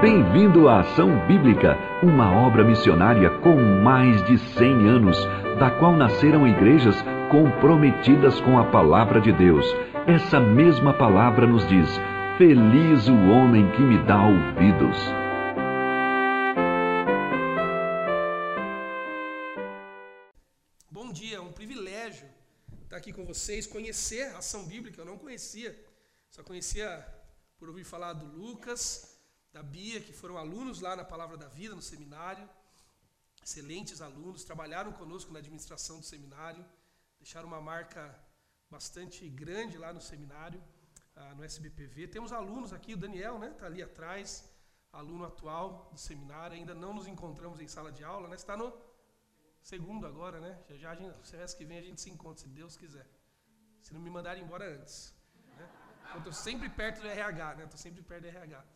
Bem-vindo à Ação Bíblica, uma obra missionária com mais de 100 anos, da qual nasceram igrejas comprometidas com a palavra de Deus. Essa mesma palavra nos diz: Feliz o homem que me dá ouvidos. Bom dia, é um privilégio estar aqui com vocês, conhecer a ação bíblica, eu não conhecia, só conhecia por ouvir falar do Lucas, da Bia, que foram alunos lá na Palavra da Vida, no seminário. Excelentes alunos, trabalharam conosco na administração do seminário, deixaram uma marca bastante grande lá no seminário, ah, no SBPV. Temos alunos aqui, o Daniel está né, tá ali atrás, aluno atual do seminário, ainda não nos encontramos em sala de aula, né? está no segundo agora, né? Já, já a gente, semestre que vem a gente se encontra, se Deus quiser. Se não me mandarem embora antes. Né? Estou sempre perto do RH, né? Estou sempre perto do RH.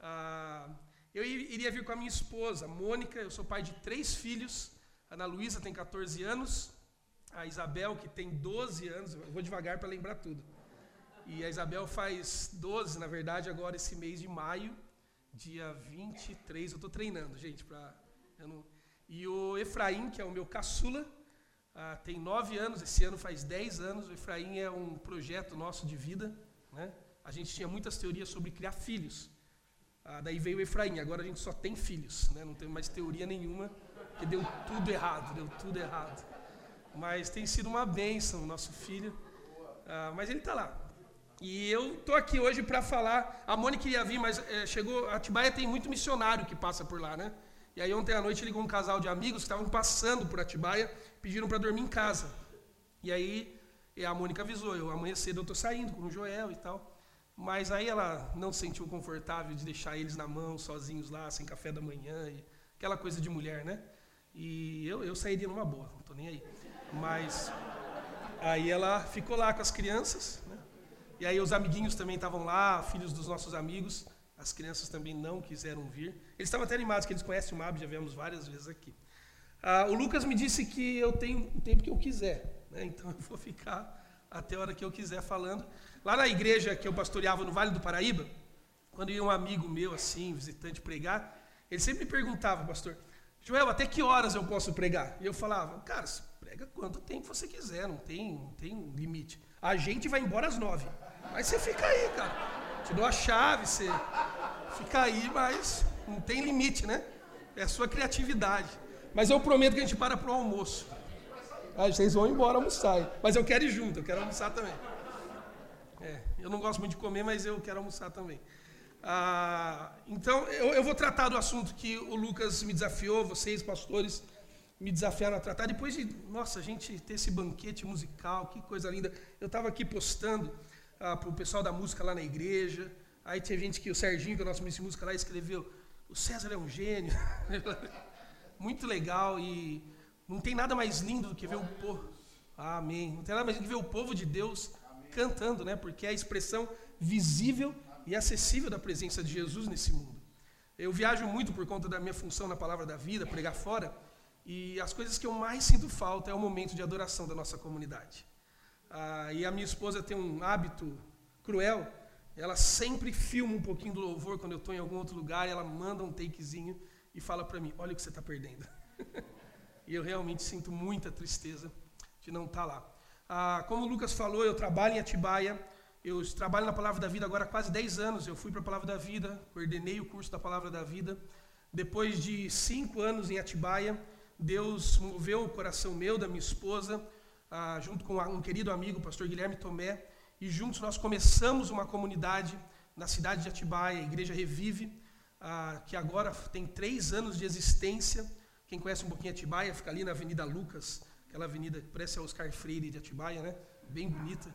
Ah, eu iria vir com a minha esposa, Mônica. Eu sou pai de três filhos. A Ana Luísa tem 14 anos. A Isabel, que tem 12 anos. Eu vou devagar para lembrar tudo. E a Isabel faz 12, na verdade, agora esse mês de maio, dia 23. Eu estou treinando, gente. Pra, não... E o Efraim, que é o meu caçula, ah, tem 9 anos. Esse ano faz 10 anos. O Efraim é um projeto nosso de vida. Né? A gente tinha muitas teorias sobre criar filhos. Ah, daí veio Efraim, agora a gente só tem filhos, né? não tem mais teoria nenhuma, que deu tudo errado, deu tudo errado. Mas tem sido uma bênção o nosso filho, ah, mas ele está lá. E eu estou aqui hoje para falar, a Mônica ia vir, mas é, chegou, Atibaia tem muito missionário que passa por lá, né? E aí ontem à noite ligou um casal de amigos que estavam passando por Atibaia, pediram para dormir em casa. E aí a Mônica avisou, eu amanhã cedo eu estou saindo com o Joel e tal. Mas aí ela não se sentiu confortável de deixar eles na mão, sozinhos lá, sem café da manhã, aquela coisa de mulher, né? E eu, eu sairia numa boa, não tô nem aí. Mas aí ela ficou lá com as crianças, né? E aí os amiguinhos também estavam lá, filhos dos nossos amigos. As crianças também não quiseram vir. Eles estavam até animados, que eles conhecem o MAB, já viemos várias vezes aqui. Ah, o Lucas me disse que eu tenho o tempo que eu quiser, né? então eu vou ficar até a hora que eu quiser falando. Lá na igreja que eu pastoreava no Vale do Paraíba, quando ia um amigo meu, assim, visitante, pregar, ele sempre me perguntava, pastor, Joel, até que horas eu posso pregar? E eu falava, cara, prega quanto tempo você quiser, não tem, não tem limite. A gente vai embora às nove. Mas você fica aí, cara. Te dou a chave, você fica aí, mas não tem limite, né? É a sua criatividade. Mas eu prometo que a gente para para o almoço. Ah, vocês vão embora almoçar. Mas eu quero ir junto, eu quero almoçar também. É, eu não gosto muito de comer, mas eu quero almoçar também. Ah, então, eu, eu, vou tratar do assunto que o Lucas me desafiou, vocês, pastores, me desafiaram a tratar. Depois de, nossa, a gente ter esse banquete musical, que coisa linda. Eu estava aqui postando ah, para o pessoal da música lá na igreja. Aí tinha gente que o Serginho, que é o nosso ministro de música lá, escreveu: O César é um gênio. Muito legal e não tem nada mais lindo do que ver o povo. Amém. Não tem nada mais lindo do que ver o povo de Deus cantando, né? Porque é a expressão visível e acessível da presença de Jesus nesse mundo. Eu viajo muito por conta da minha função na palavra da vida, pregar fora, e as coisas que eu mais sinto falta é o momento de adoração da nossa comunidade. Ah, e a minha esposa tem um hábito cruel, ela sempre filma um pouquinho do louvor quando eu estou em algum outro lugar, ela manda um takezinho e fala para mim: Olha o que você está perdendo. e eu realmente sinto muita tristeza de não estar tá lá. Ah, como o Lucas falou, eu trabalho em Atibaia. Eu trabalho na Palavra da Vida agora há quase 10 anos. Eu fui para a Palavra da Vida, coordenei o curso da Palavra da Vida. Depois de cinco anos em Atibaia, Deus moveu o coração meu, da minha esposa, ah, junto com um querido amigo, o pastor Guilherme Tomé, e juntos nós começamos uma comunidade na cidade de Atibaia, a Igreja Revive, ah, que agora tem três anos de existência. Quem conhece um pouquinho Atibaia, fica ali na Avenida Lucas, aquela avenida que parece a Oscar Freire de Atibaia, né? Bem bonita.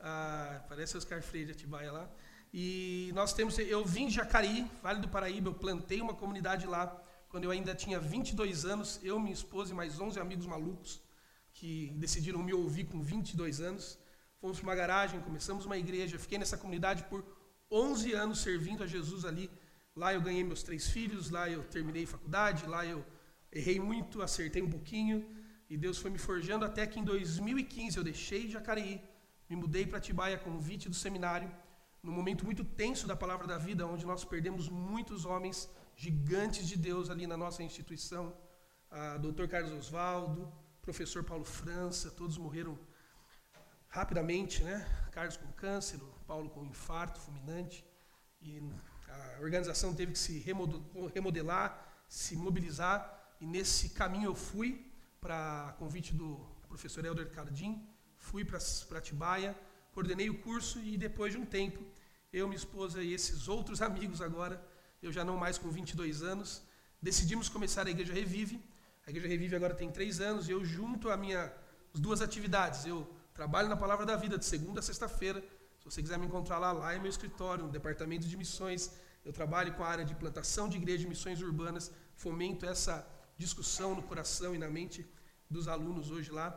Ah, parece a Oscar Freire de Atibaia lá. E nós temos, eu vim de Jacareí, Vale do Paraíba, eu plantei uma comunidade lá quando eu ainda tinha 22 anos, eu, minha esposa e mais 11 amigos malucos que decidiram me ouvir com 22 anos. Fomos para uma garagem, começamos uma igreja, fiquei nessa comunidade por 11 anos servindo a Jesus ali. Lá eu ganhei meus três filhos, lá eu terminei faculdade, lá eu errei muito, acertei um pouquinho, e Deus foi me forjando até que em 2015 eu deixei Jacareí, me mudei para Atibaia, convite do seminário. num momento muito tenso da palavra da vida, onde nós perdemos muitos homens gigantes de Deus ali na nossa instituição. A Dr. Carlos Oswaldo, professor Paulo França, todos morreram rapidamente, né? Carlos com câncer, Paulo com infarto fulminante. E a organização teve que se remodelar, se mobilizar, e nesse caminho eu fui para convite do professor Helder Cardim, fui para Atibaia, coordenei o curso e depois de um tempo, eu, minha esposa e esses outros amigos agora, eu já não mais com 22 anos, decidimos começar a Igreja Revive. A Igreja Revive agora tem três anos e eu junto a minha as duas atividades. Eu trabalho na Palavra da Vida de segunda a sexta-feira. Se você quiser me encontrar lá, lá é meu escritório, no departamento de missões. Eu trabalho com a área de plantação de igreja missões urbanas, fomento essa discussão no coração e na mente dos alunos hoje lá.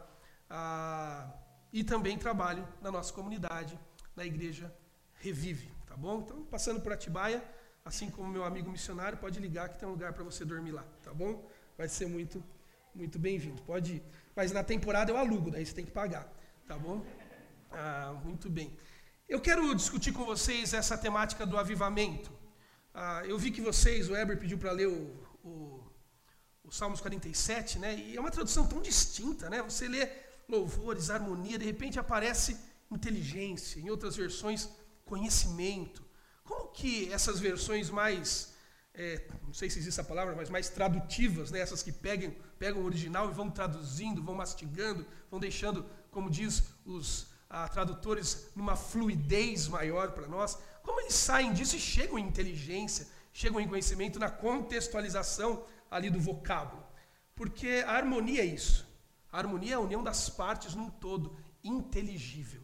Ah, e também trabalho na nossa comunidade, na igreja Revive, tá bom? Então, passando por Atibaia, assim como meu amigo missionário, pode ligar que tem um lugar para você dormir lá, tá bom? Vai ser muito, muito bem-vindo. Pode ir. Mas na temporada eu alugo, daí você tem que pagar, tá bom? Ah, muito bem. Eu quero discutir com vocês essa temática do avivamento. Ah, eu vi que vocês, o Eber pediu para ler o, o, o Salmos 47, né? E é uma tradução tão distinta, né? Você lê louvores, harmonia, de repente aparece inteligência, em outras versões, conhecimento. Como que essas versões mais, é, não sei se existe essa palavra, mas mais tradutivas, né? essas que pegam, pegam o original e vão traduzindo, vão mastigando, vão deixando, como diz os ah, tradutores, numa fluidez maior para nós, como eles saem disso e chegam em inteligência, chegam em conhecimento na contextualização ali do vocábulo. Porque a harmonia é isso. A harmonia é a união das partes num todo, inteligível.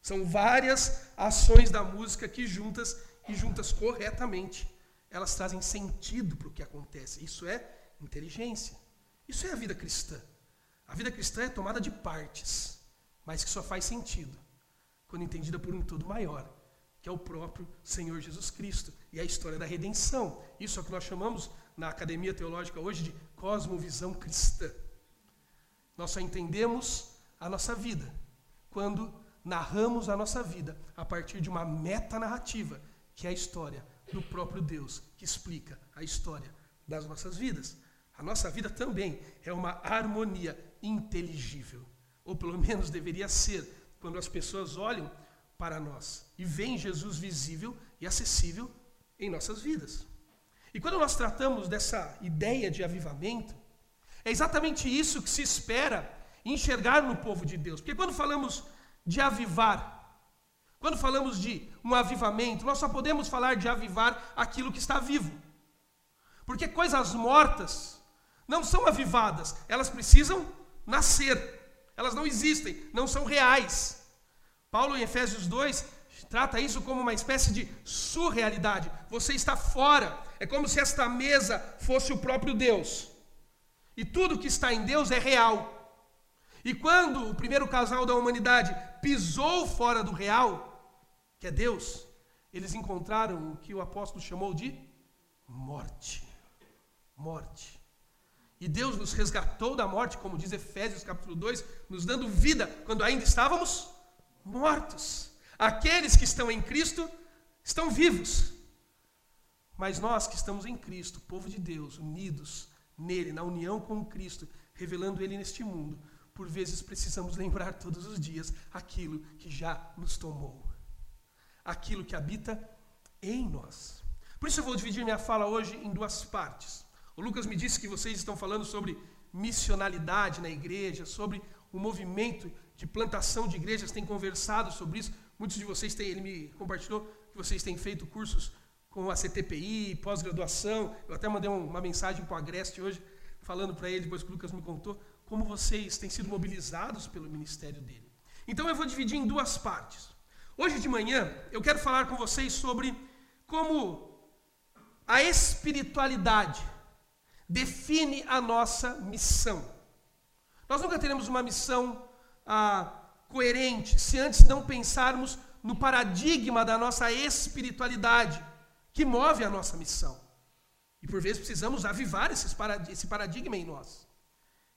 São várias ações da música que juntas e juntas corretamente, elas trazem sentido para o que acontece. Isso é inteligência. Isso é a vida cristã. A vida cristã é tomada de partes, mas que só faz sentido quando entendida por um todo maior, que é o próprio Senhor Jesus Cristo e a história da redenção. Isso é o que nós chamamos na academia teológica hoje de cosmovisão cristã. Nós só entendemos a nossa vida quando narramos a nossa vida a partir de uma meta-narrativa, que é a história do próprio Deus, que explica a história das nossas vidas. A nossa vida também é uma harmonia inteligível, ou pelo menos deveria ser, quando as pessoas olham para nós e veem Jesus visível e acessível em nossas vidas. E quando nós tratamos dessa ideia de avivamento, é exatamente isso que se espera enxergar no povo de Deus. Porque quando falamos de avivar, quando falamos de um avivamento, nós só podemos falar de avivar aquilo que está vivo. Porque coisas mortas não são avivadas, elas precisam nascer. Elas não existem, não são reais. Paulo em Efésios 2 trata isso como uma espécie de surrealidade. Você está fora. É como se esta mesa fosse o próprio Deus. E tudo que está em Deus é real. E quando o primeiro casal da humanidade pisou fora do real, que é Deus, eles encontraram o que o apóstolo chamou de morte. Morte. E Deus nos resgatou da morte, como diz Efésios capítulo 2, nos dando vida quando ainda estávamos mortos. Aqueles que estão em Cristo estão vivos. Mas nós que estamos em Cristo, povo de Deus, unidos, nele, na união com Cristo, revelando ele neste mundo, por vezes precisamos lembrar todos os dias aquilo que já nos tomou, aquilo que habita em nós. Por isso eu vou dividir minha fala hoje em duas partes. O Lucas me disse que vocês estão falando sobre missionalidade na igreja, sobre o movimento de plantação de igrejas, têm conversado sobre isso. Muitos de vocês têm, ele me compartilhou que vocês têm feito cursos com a CTPI, pós-graduação. Eu até mandei uma mensagem para o Agreste hoje, falando para ele, depois que o Lucas me contou, como vocês têm sido mobilizados pelo ministério dele. Então eu vou dividir em duas partes. Hoje de manhã eu quero falar com vocês sobre como a espiritualidade define a nossa missão. Nós nunca teremos uma missão ah, coerente se antes não pensarmos no paradigma da nossa espiritualidade que move a nossa missão. E por vezes precisamos avivar esse paradigma em nós.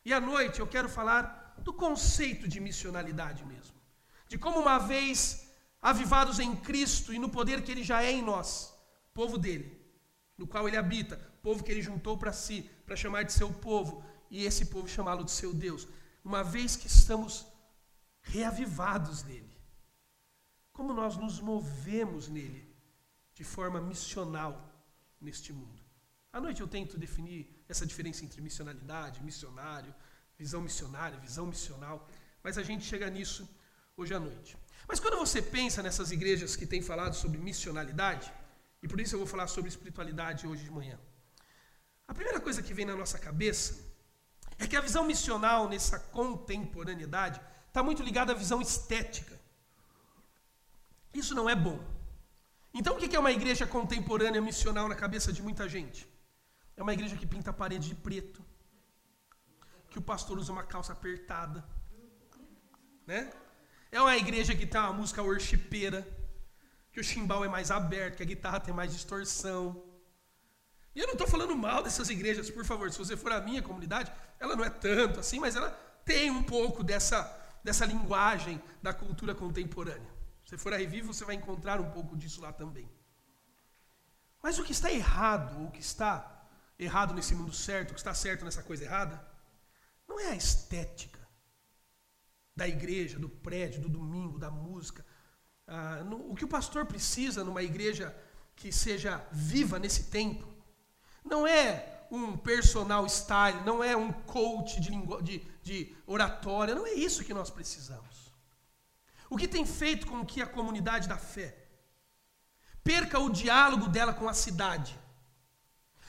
E à noite eu quero falar do conceito de missionalidade mesmo. De como uma vez avivados em Cristo e no poder que Ele já é em nós, povo dele, no qual Ele habita, povo que Ele juntou para si, para chamar de seu povo, e esse povo chamá-lo de seu Deus, uma vez que estamos reavivados nele. Como nós nos movemos nele de forma missional neste mundo. À noite eu tento definir essa diferença entre missionalidade, missionário, visão missionária, visão missional, mas a gente chega nisso hoje à noite. Mas quando você pensa nessas igrejas que têm falado sobre missionalidade, e por isso eu vou falar sobre espiritualidade hoje de manhã, a primeira coisa que vem na nossa cabeça é que a visão missional nessa contemporaneidade está muito ligada à visão estética. Isso não é bom. Então, o que é uma igreja contemporânea missional na cabeça de muita gente? É uma igreja que pinta a parede de preto, que o pastor usa uma calça apertada, né? É uma igreja que tem uma música worshipeira, que o chimbal é mais aberto, que a guitarra tem mais distorção. E eu não estou falando mal dessas igrejas, por favor. Se você for a minha comunidade, ela não é tanto assim, mas ela tem um pouco dessa, dessa linguagem da cultura contemporânea. Se você for a Revivo, você vai encontrar um pouco disso lá também. Mas o que está errado, o que está errado nesse mundo certo, o que está certo nessa coisa errada, não é a estética da igreja, do prédio, do domingo, da música. Ah, no, o que o pastor precisa numa igreja que seja viva nesse tempo não é um personal style, não é um coach de, de, de oratória, não é isso que nós precisamos. O que tem feito com que a comunidade da fé perca o diálogo dela com a cidade,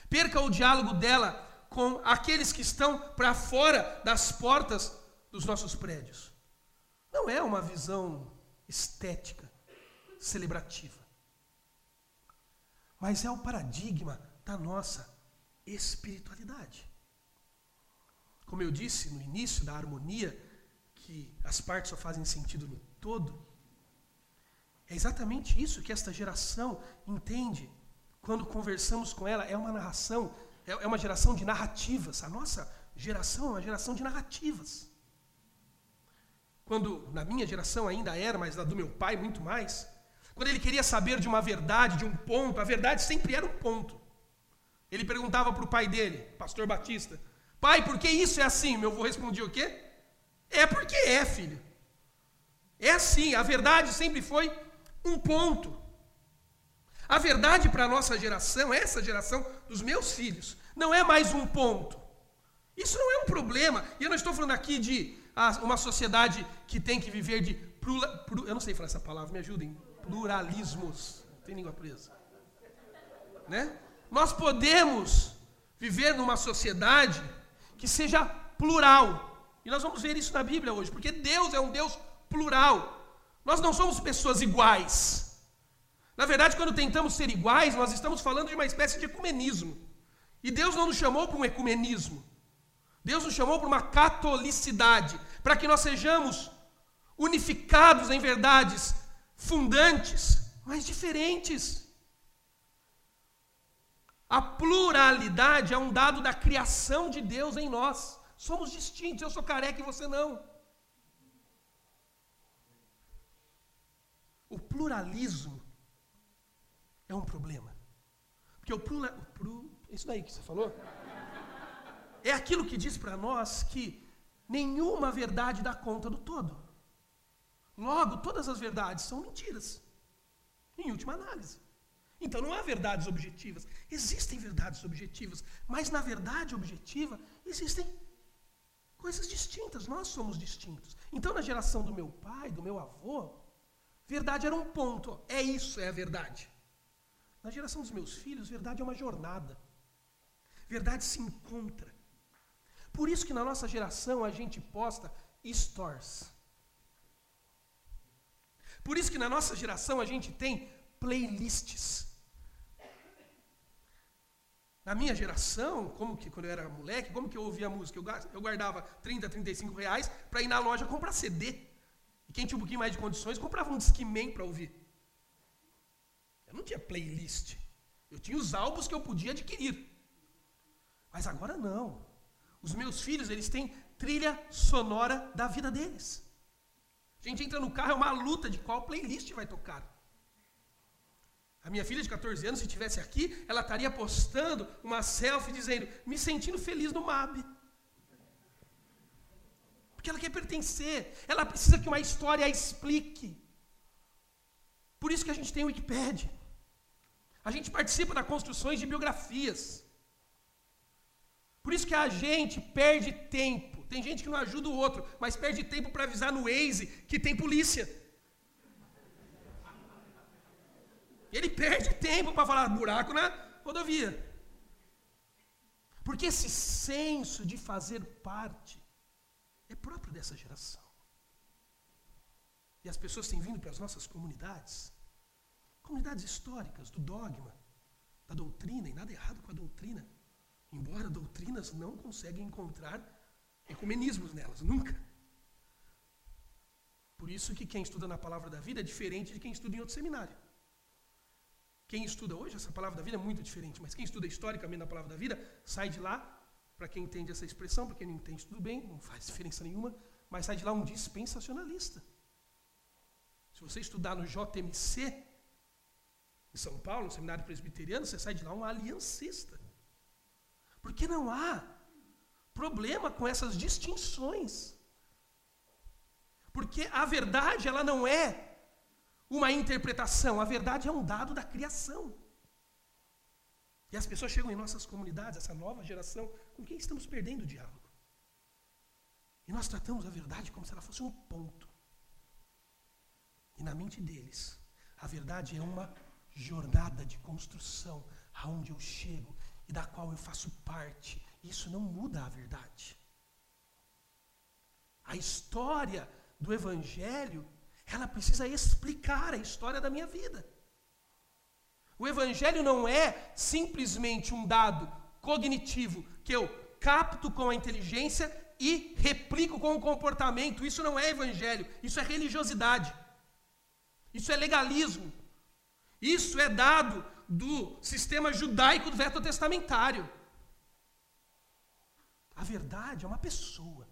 perca o diálogo dela com aqueles que estão para fora das portas dos nossos prédios. Não é uma visão estética, celebrativa, mas é o paradigma da nossa espiritualidade. Como eu disse no início da harmonia, que as partes só fazem sentido no todo, é exatamente isso que esta geração entende quando conversamos com ela. É uma narração, é, é uma geração de narrativas. A nossa geração é uma geração de narrativas. Quando na minha geração ainda era, mas na do meu pai muito mais, quando ele queria saber de uma verdade, de um ponto, a verdade sempre era um ponto. Ele perguntava para o pai dele, pastor Batista, pai, por que isso é assim? Meu avô respondia o quê? É porque é, filho. É assim, a verdade sempre foi um ponto. A verdade para a nossa geração, essa geração dos meus filhos, não é mais um ponto. Isso não é um problema. E eu não estou falando aqui de ah, uma sociedade que tem que viver de. Eu não sei falar essa palavra, me ajudem. Pluralismos. Tem língua presa. Né? Nós podemos viver numa sociedade que seja plural. E nós vamos ver isso na Bíblia hoje, porque Deus é um Deus plural. Nós não somos pessoas iguais. Na verdade, quando tentamos ser iguais, nós estamos falando de uma espécie de ecumenismo. E Deus não nos chamou para um ecumenismo. Deus nos chamou para uma catolicidade, para que nós sejamos unificados em verdades fundantes, mas diferentes. A pluralidade é um dado da criação de Deus em nós. Somos distintos, eu sou careca e você não. O pluralismo é um problema. Porque o plura, o isso daí que você falou, é aquilo que diz para nós que nenhuma verdade dá conta do todo. Logo, todas as verdades são mentiras, em última análise. Então não há verdades objetivas. Existem verdades objetivas, mas na verdade objetiva existem coisas distintas. Nós somos distintos. Então na geração do meu pai, do meu avô, verdade era um ponto. É isso, é a verdade. Na geração dos meus filhos, verdade é uma jornada. Verdade se encontra. Por isso que na nossa geração a gente posta stores. Por isso que na nossa geração a gente tem playlists. Na minha geração, como que quando eu era moleque, como que eu ouvia música? Eu guardava 30, 35 reais para ir na loja comprar CD. E quem tinha um pouquinho mais de condições comprava um Discman para ouvir. Eu não tinha playlist. Eu tinha os álbuns que eu podia adquirir. Mas agora não. Os meus filhos, eles têm trilha sonora da vida deles. A gente entra no carro, é uma luta de qual playlist vai tocar. A minha filha de 14 anos, se estivesse aqui, ela estaria postando uma selfie dizendo: me sentindo feliz no MAB. Porque ela quer pertencer, ela precisa que uma história a explique. Por isso que a gente tem o Wikipedia. A gente participa das construções de biografias. Por isso que a gente perde tempo. Tem gente que não ajuda o outro, mas perde tempo para avisar no Waze que tem polícia. Ele perde tempo para falar buraco na rodovia. Porque esse senso de fazer parte é próprio dessa geração. E as pessoas têm vindo para as nossas comunidades, comunidades históricas, do dogma, da doutrina, e nada errado com a doutrina. Embora doutrinas não conseguem encontrar ecumenismos nelas, nunca. Por isso que quem estuda na palavra da vida é diferente de quem estuda em outro seminário. Quem estuda hoje, essa palavra da vida é muito diferente, mas quem estuda historicamente na palavra da vida, sai de lá, para quem entende essa expressão, para quem não entende, tudo bem, não faz diferença nenhuma, mas sai de lá um dispensacionalista. Se você estudar no JMC, em São Paulo, no seminário presbiteriano, você sai de lá um aliancista. Porque não há problema com essas distinções. Porque a verdade, ela não é uma interpretação, a verdade é um dado da criação. E as pessoas chegam em nossas comunidades, essa nova geração, com quem estamos perdendo o diálogo. E nós tratamos a verdade como se ela fosse um ponto. E na mente deles, a verdade é uma jornada de construção aonde eu chego e da qual eu faço parte. Isso não muda a verdade. A história do Evangelho, ela precisa explicar a história da minha vida. O Evangelho não é simplesmente um dado cognitivo que eu capto com a inteligência e replico com o comportamento. Isso não é Evangelho, isso é religiosidade. Isso é legalismo. Isso é dado do sistema judaico do veto testamentário. A verdade é uma pessoa.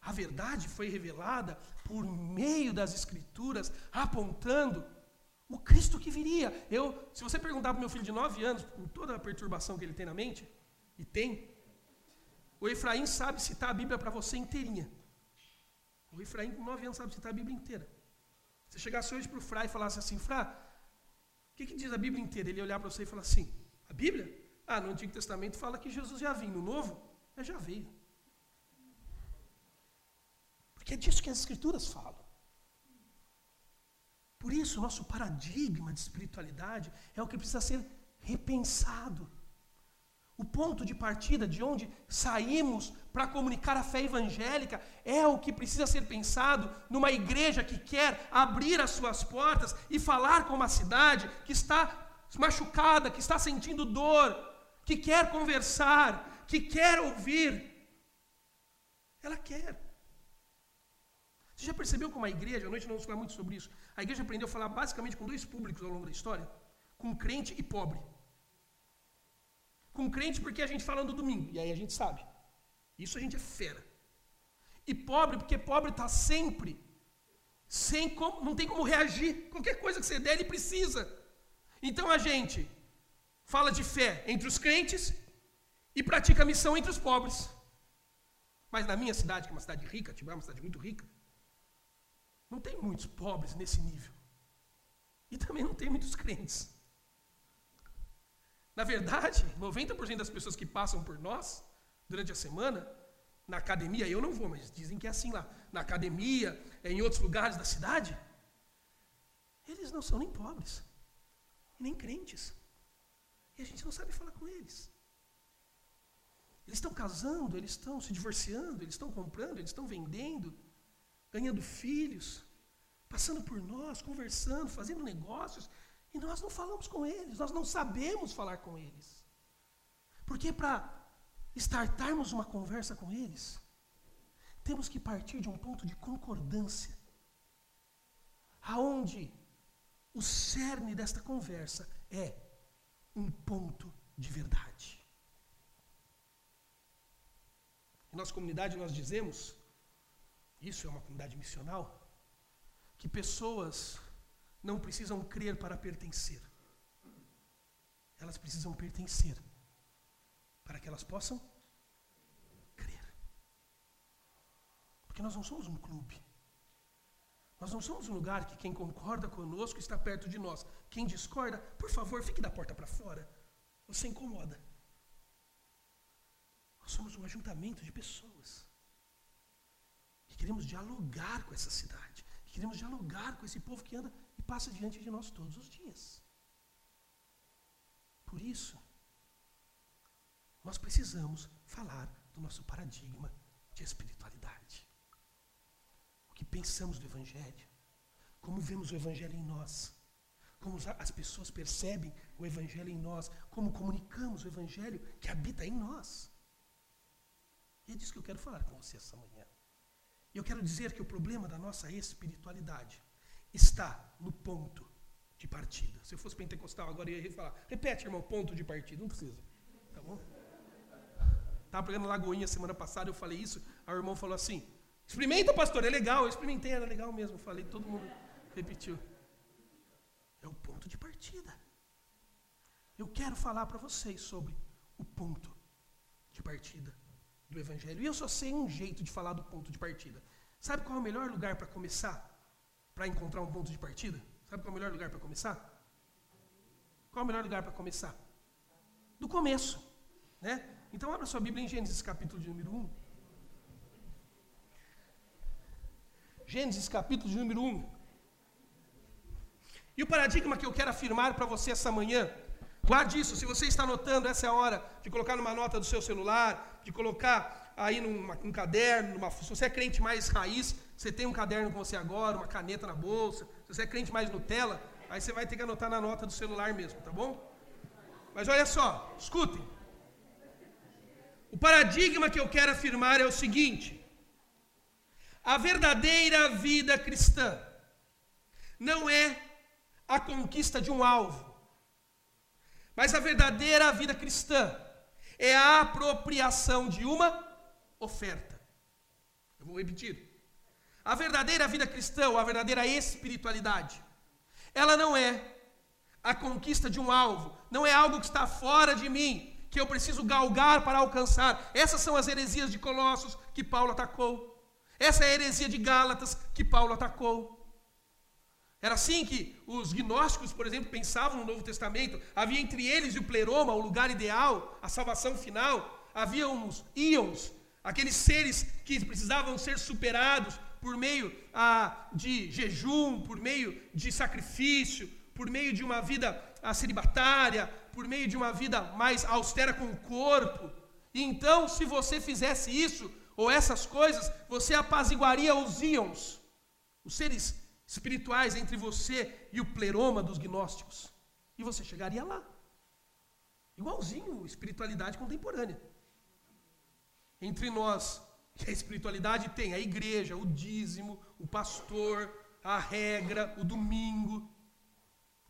A verdade foi revelada por meio das Escrituras, apontando o Cristo que viria. Eu, se você perguntar para meu filho de 9 anos, com toda a perturbação que ele tem na mente, e tem, o Efraim sabe citar a Bíblia para você inteirinha. O Efraim, com 9 anos, sabe citar a Bíblia inteira. Se chegasse hoje para o Fra e falasse assim, Fra, o que, que diz a Bíblia inteira? Ele ia olhar para você e falar assim, a Bíblia? Ah, no Antigo Testamento fala que Jesus já vinha. No Novo, é já veio. Porque é disso que as Escrituras falam. Por isso, o nosso paradigma de espiritualidade é o que precisa ser repensado. O ponto de partida de onde saímos para comunicar a fé evangélica é o que precisa ser pensado numa igreja que quer abrir as suas portas e falar com uma cidade que está machucada, que está sentindo dor, que quer conversar, que quer ouvir. Ela quer. Você já percebeu como a igreja, à noite não vamos falar muito sobre isso, a igreja aprendeu a falar basicamente com dois públicos ao longo da história? Com crente e pobre. Com crente porque a gente fala no domingo, e aí a gente sabe. Isso a gente é fera. E pobre porque pobre está sempre sem como, não tem como reagir. Qualquer coisa que você der, ele precisa. Então a gente fala de fé entre os crentes e pratica a missão entre os pobres. Mas na minha cidade, que é uma cidade rica, Tibá é uma cidade muito rica, não tem muitos pobres nesse nível. E também não tem muitos crentes. Na verdade, 90% das pessoas que passam por nós durante a semana, na academia, eu não vou, mas dizem que é assim lá, na academia, em outros lugares da cidade, eles não são nem pobres, nem crentes. E a gente não sabe falar com eles. Eles estão casando, eles estão se divorciando, eles estão comprando, eles estão vendendo, ganhando filhos, passando por nós, conversando, fazendo negócios, e nós não falamos com eles, nós não sabemos falar com eles. Porque para startarmos uma conversa com eles, temos que partir de um ponto de concordância, aonde o cerne desta conversa é um ponto de verdade. Em nossa comunidade nós dizemos, isso é uma comunidade missional, que pessoas não precisam crer para pertencer. Elas precisam pertencer para que elas possam crer. Porque nós não somos um clube. Nós não somos um lugar que quem concorda conosco está perto de nós. Quem discorda, por favor, fique da porta para fora. Você incomoda. Nós somos um ajuntamento de pessoas que queremos dialogar com essa cidade, que queremos dialogar com esse povo que anda e passa diante de nós todos os dias. Por isso, nós precisamos falar do nosso paradigma de espiritualidade. O que pensamos do Evangelho, como vemos o Evangelho em nós, como as pessoas percebem o Evangelho em nós, como comunicamos o Evangelho que habita em nós. E é disso que eu quero falar com você essa manhã. Eu quero dizer que o problema da nossa espiritualidade está no ponto de partida. Se eu fosse pentecostal agora eu ia falar, repete, irmão, ponto de partida. Não precisa. Tá bom? Estava pegando Lagoinha semana passada, eu falei isso, aí o irmão falou assim, experimenta, pastor, é legal. Eu experimentei, era legal mesmo. Falei, todo mundo repetiu. É o ponto de partida. Eu quero falar para vocês sobre o ponto de partida do Evangelho. E eu só sei um jeito de falar do ponto de partida. Sabe qual é o melhor lugar para começar? Para encontrar um ponto de partida? Sabe qual é o melhor lugar para começar? Qual é o melhor lugar para começar? Do começo. Né? Então abra sua Bíblia em Gênesis capítulo de número 1. Gênesis capítulo de número 1. E o paradigma que eu quero afirmar para você essa manhã Guarde isso, se você está anotando, essa é a hora de colocar numa nota do seu celular, de colocar aí num, caderno, numa, se você é crente mais raiz, você tem um caderno com você agora, uma caneta na bolsa. Se você é crente mais Nutella, aí você vai ter que anotar na nota do celular mesmo, tá bom? Mas olha só, escutem. O paradigma que eu quero afirmar é o seguinte: a verdadeira vida cristã não é a conquista de um alvo, mas a verdadeira vida cristã é a apropriação de uma oferta. Eu vou repetir. A verdadeira vida cristã, ou a verdadeira espiritualidade, ela não é a conquista de um alvo, não é algo que está fora de mim, que eu preciso galgar para alcançar. Essas são as heresias de Colossos que Paulo atacou. Essa é a heresia de Gálatas que Paulo atacou. Era assim que os gnósticos, por exemplo, pensavam no Novo Testamento. Havia entre eles e o pleroma, o lugar ideal, a salvação final. Havia uns íons, aqueles seres que precisavam ser superados por meio ah, de jejum, por meio de sacrifício, por meio de uma vida ah, celibatária, por meio de uma vida mais austera com o corpo. E então, se você fizesse isso, ou essas coisas, você apaziguaria os íons, os seres espirituais entre você e o pleroma dos gnósticos. E você chegaria lá. Igualzinho espiritualidade contemporânea. Entre nós a espiritualidade tem a igreja, o dízimo, o pastor, a regra, o domingo.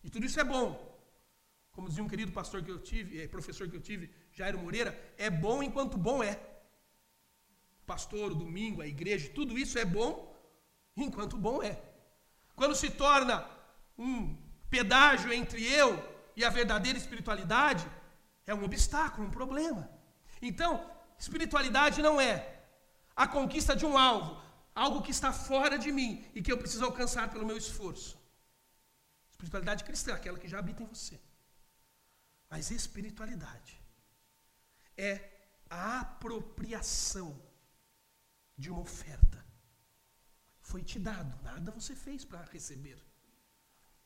E tudo isso é bom. Como dizia um querido pastor que eu tive, é, professor que eu tive, Jairo Moreira, é bom enquanto bom é. O pastor, o domingo, a igreja, tudo isso é bom enquanto bom é. Quando se torna um pedágio entre eu e a verdadeira espiritualidade, é um obstáculo, um problema. Então, espiritualidade não é a conquista de um alvo, algo que está fora de mim e que eu preciso alcançar pelo meu esforço. Espiritualidade cristã, aquela que já habita em você. Mas espiritualidade é a apropriação de uma oferta foi te dado, nada você fez para receber.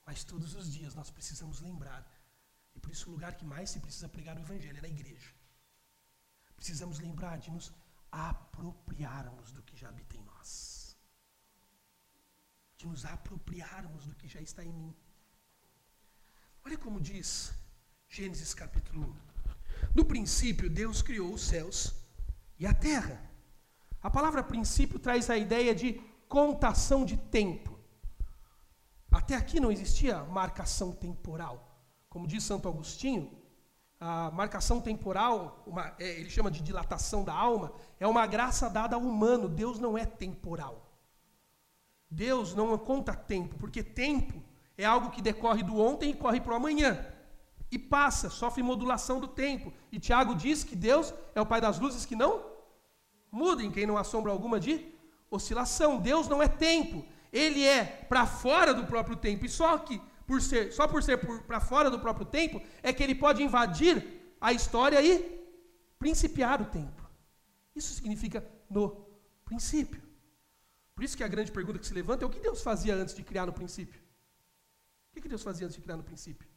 Mas todos os dias nós precisamos lembrar. E por isso o lugar que mais se precisa pregar o Evangelho é na igreja. Precisamos lembrar de nos apropriarmos do que já habita em nós. De nos apropriarmos do que já está em mim. Olha como diz Gênesis capítulo 1. No princípio, Deus criou os céus e a terra. A palavra princípio traz a ideia de contação de tempo. Até aqui não existia marcação temporal. Como diz Santo Agostinho, a marcação temporal, uma, é, ele chama de dilatação da alma, é uma graça dada ao humano. Deus não é temporal. Deus não conta tempo, porque tempo é algo que decorre do ontem e corre para o amanhã. E passa, sofre modulação do tempo. E Tiago diz que Deus é o Pai das luzes que não muda, em quem não há sombra alguma de oscilação. Deus não é tempo, ele é para fora do próprio tempo. E só que por ser, só por ser para fora do próprio tempo é que ele pode invadir a história e principiar o tempo. Isso significa no princípio. Por isso que a grande pergunta que se levanta é o que Deus fazia antes de criar no princípio? O que Deus fazia antes de criar no princípio?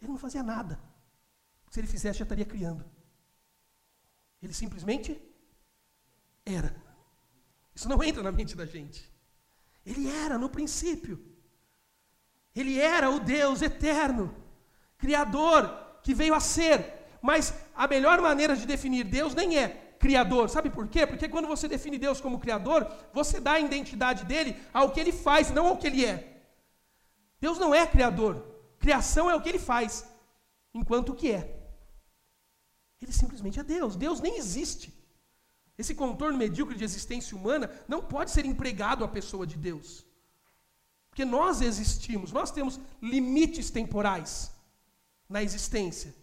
Ele não fazia nada. Se ele fizesse, já estaria criando. Ele simplesmente era. Isso não entra na mente da gente. Ele era no princípio. Ele era o Deus eterno, Criador, que veio a ser. Mas a melhor maneira de definir Deus nem é Criador. Sabe por quê? Porque quando você define Deus como Criador, você dá a identidade dele ao que ele faz, não ao que ele é. Deus não é Criador. Criação é o que ele faz, enquanto o que é. Ele simplesmente é Deus. Deus nem existe. Esse contorno medíocre de existência humana não pode ser empregado à pessoa de Deus. Porque nós existimos, nós temos limites temporais na existência.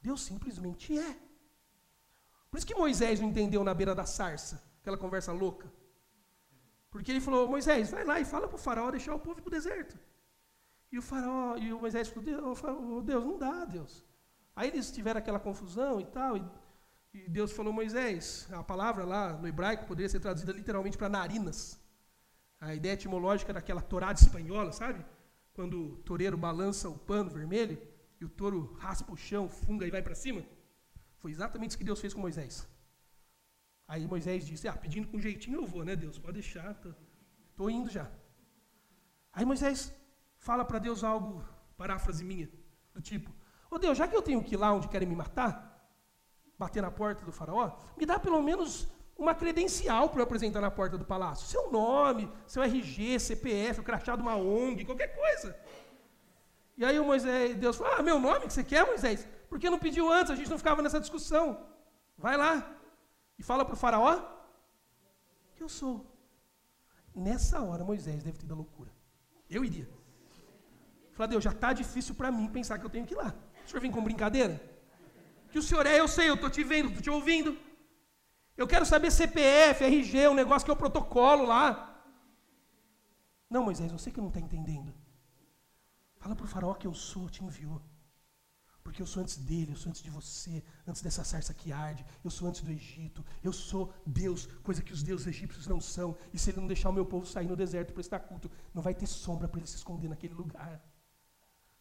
Deus simplesmente é. Por isso que Moisés não entendeu na beira da sarça, aquela conversa louca. Porque ele falou: Moisés, vai lá e fala para o faraó deixar o povo para o deserto. E o faraó, e o Moisés falou: Deus, não dá, Deus. Aí eles tiveram aquela confusão e tal, e e Deus falou, Moisés, a palavra lá no hebraico poderia ser traduzida literalmente para narinas. A ideia etimológica daquela torada espanhola, sabe? Quando o toureiro balança o pano vermelho e o touro raspa o chão, funga e vai para cima. Foi exatamente isso que Deus fez com Moisés. Aí Moisés disse: Ah, pedindo com jeitinho eu vou, né, Deus? Pode deixar, tô, tô indo já. Aí Moisés fala para Deus algo, paráfrase minha, do tipo: Ô oh, Deus, já que eu tenho que ir lá onde querem me matar, bater na porta do faraó, me dá pelo menos uma credencial para eu apresentar na porta do palácio. Seu nome, seu RG, CPF, o crachá de uma ONG, qualquer coisa. E aí o Moisés, Deus falou, ah, meu nome que você quer, Moisés? Por que não pediu antes? A gente não ficava nessa discussão. Vai lá e fala para o faraó que eu sou. Nessa hora, Moisés deve ter da loucura. Eu iria. Falei, Deus, já está difícil para mim pensar que eu tenho que ir lá. O senhor vem com brincadeira? Que o senhor é, eu sei, eu estou te vendo, estou te ouvindo. Eu quero saber CPF, RG, um negócio que é o protocolo lá. Não, Moisés, você que não está entendendo. Fala para o faraó que eu sou, te enviou. Porque eu sou antes dele, eu sou antes de você, antes dessa sarça que arde, eu sou antes do Egito, eu sou Deus, coisa que os deuses egípcios não são. E se ele não deixar o meu povo sair no deserto para estar culto, não vai ter sombra para ele se esconder naquele lugar.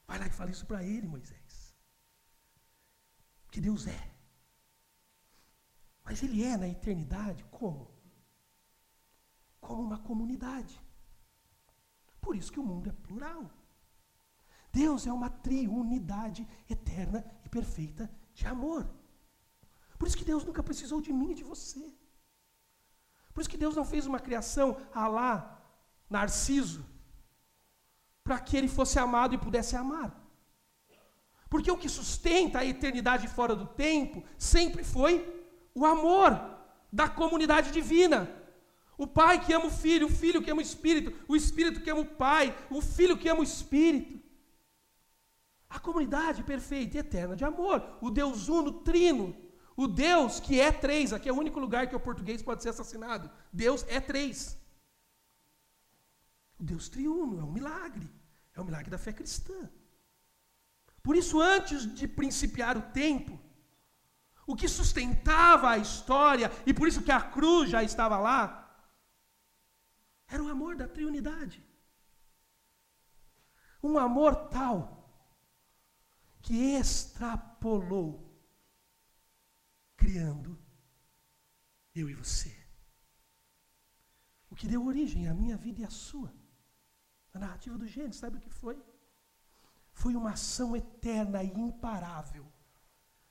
Vai lá e fala isso para ele, Moisés que Deus é. Mas Ele é na eternidade como? Como uma comunidade. Por isso que o mundo é plural. Deus é uma triunidade eterna e perfeita de amor. Por isso que Deus nunca precisou de mim e de você. Por isso que Deus não fez uma criação a lá, Narciso, para que ele fosse amado e pudesse amar. Porque o que sustenta a eternidade fora do tempo sempre foi o amor da comunidade divina. O pai que ama o filho, o filho que ama o espírito, o espírito que ama o pai, o filho que ama o espírito. A comunidade perfeita e eterna de amor. O Deus uno, trino. O Deus que é três. Aqui é o único lugar que o português pode ser assassinado. Deus é três. O Deus triuno é um milagre. É o um milagre da fé cristã. Por isso, antes de principiar o tempo, o que sustentava a história, e por isso que a cruz já estava lá, era o amor da triunidade. Um amor tal que extrapolou, criando eu e você. O que deu origem à minha vida e à sua. A narrativa do Gênesis, sabe o que foi? Foi uma ação eterna e imparável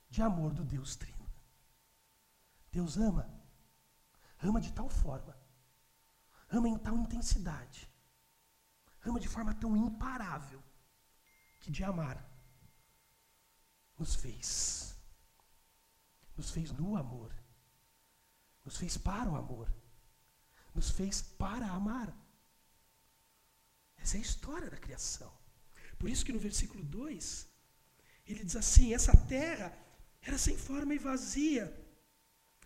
de amor do Deus Trino. Deus ama, ama de tal forma, ama em tal intensidade, ama de forma tão imparável, que de amar nos fez. Nos fez no amor, nos fez para o amor, nos fez para amar. Essa é a história da criação. Por isso que no versículo 2, ele diz assim: essa terra era sem forma e vazia.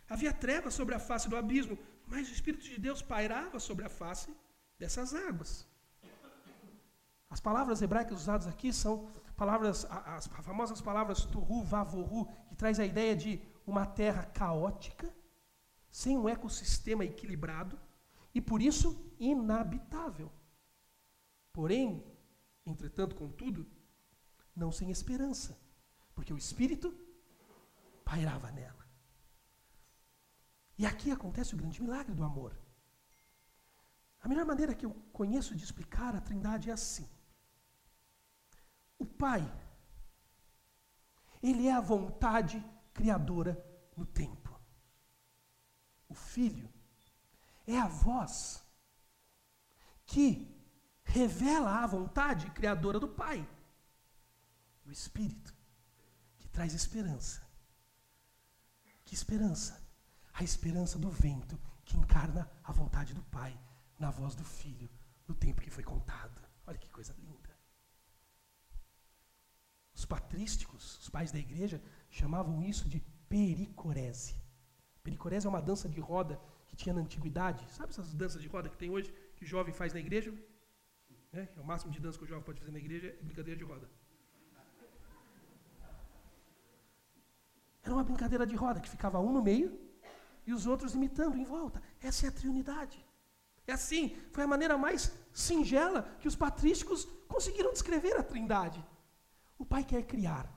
Havia trevas sobre a face do abismo, mas o Espírito de Deus pairava sobre a face dessas águas. As palavras hebraicas usadas aqui são palavras, as famosas palavras turru, vavoru, que traz a ideia de uma terra caótica, sem um ecossistema equilibrado e por isso inabitável. Porém, entretanto, contudo, não sem esperança, porque o Espírito pairava nela. E aqui acontece o grande milagre do amor. A melhor maneira que eu conheço de explicar a Trindade é assim. O Pai, ele é a vontade criadora no tempo. O Filho é a voz que revela a vontade criadora do Pai. O Espírito que traz esperança. Que esperança? A esperança do vento que encarna a vontade do Pai na voz do Filho, no tempo que foi contado. Olha que coisa linda. Os patrísticos, os pais da igreja, chamavam isso de pericorese. Pericorese é uma dança de roda que tinha na antiguidade. Sabe essas danças de roda que tem hoje, que o jovem faz na igreja? É, é o máximo de dança que o jovem pode fazer na igreja é brincadeira de roda. Era uma brincadeira de roda que ficava um no meio e os outros imitando em volta. Essa é a triunidade. É assim, foi a maneira mais singela que os patrísticos conseguiram descrever a trindade. O pai quer criar.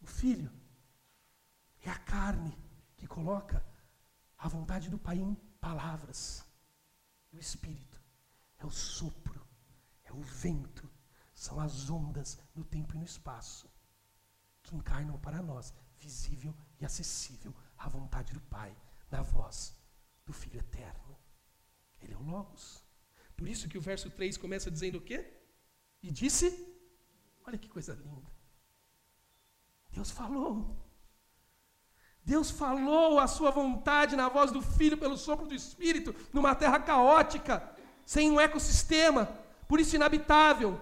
O filho é a carne que coloca a vontade do pai em palavras. O espírito é o sopro, é o vento, são as ondas no tempo e no espaço que encarnam para nós, visível e acessível, a vontade do Pai, na voz do Filho Eterno. Ele é o Logos. Por isso que o verso 3 começa dizendo o quê? E disse, olha que coisa linda. Deus falou. Deus falou a sua vontade na voz do Filho pelo sopro do Espírito, numa terra caótica, sem um ecossistema, por isso inabitável.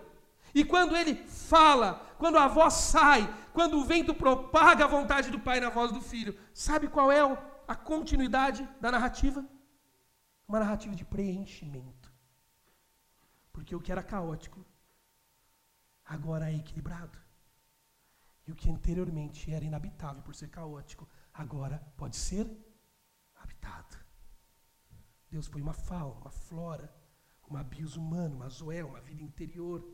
E quando ele fala, quando a voz sai, quando o vento propaga a vontade do Pai na voz do Filho, sabe qual é a continuidade da narrativa? Uma narrativa de preenchimento. Porque o que era caótico agora é equilibrado. E o que anteriormente era inabitável por ser caótico, agora pode ser habitado. Deus põe uma fauna, uma flora, uma bios humano, uma zoé, uma vida interior.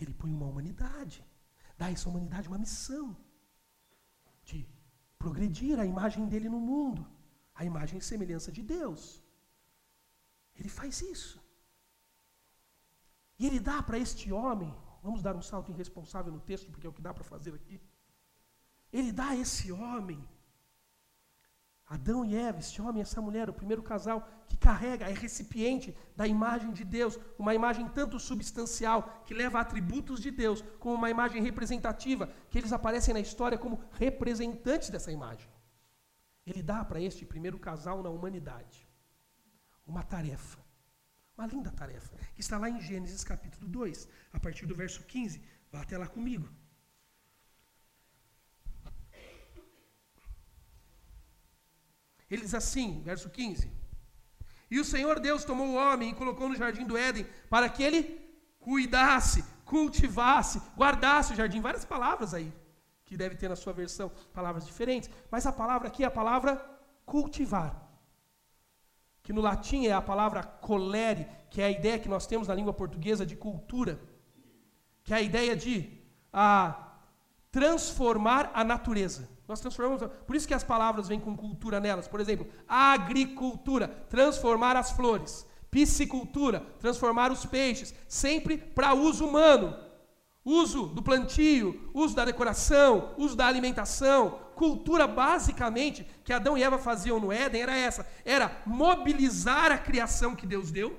Ele põe uma humanidade, dá a essa humanidade uma missão de progredir a imagem dele no mundo, a imagem e semelhança de Deus. Ele faz isso. E ele dá para este homem, vamos dar um salto irresponsável no texto, porque é o que dá para fazer aqui. Ele dá a esse homem Adão e Eva, este homem e essa mulher, o primeiro casal que carrega, é recipiente da imagem de Deus, uma imagem tanto substancial, que leva atributos de Deus, como uma imagem representativa, que eles aparecem na história como representantes dessa imagem. Ele dá para este primeiro casal na humanidade uma tarefa, uma linda tarefa, que está lá em Gênesis capítulo 2, a partir do verso 15. Vá até lá comigo. Ele diz assim, verso 15: E o Senhor Deus tomou o homem e colocou no jardim do Éden para que ele cuidasse, cultivasse, guardasse o jardim. Várias palavras aí, que deve ter na sua versão, palavras diferentes. Mas a palavra aqui é a palavra cultivar. Que no latim é a palavra colere, que é a ideia que nós temos na língua portuguesa de cultura. Que é a ideia de a, transformar a natureza. Nós transformamos. Por isso que as palavras vêm com cultura nelas. Por exemplo, agricultura, transformar as flores. Piscicultura, transformar os peixes. Sempre para uso humano. Uso do plantio, uso da decoração, uso da alimentação. Cultura, basicamente, que Adão e Eva faziam no Éden era essa: era mobilizar a criação que Deus deu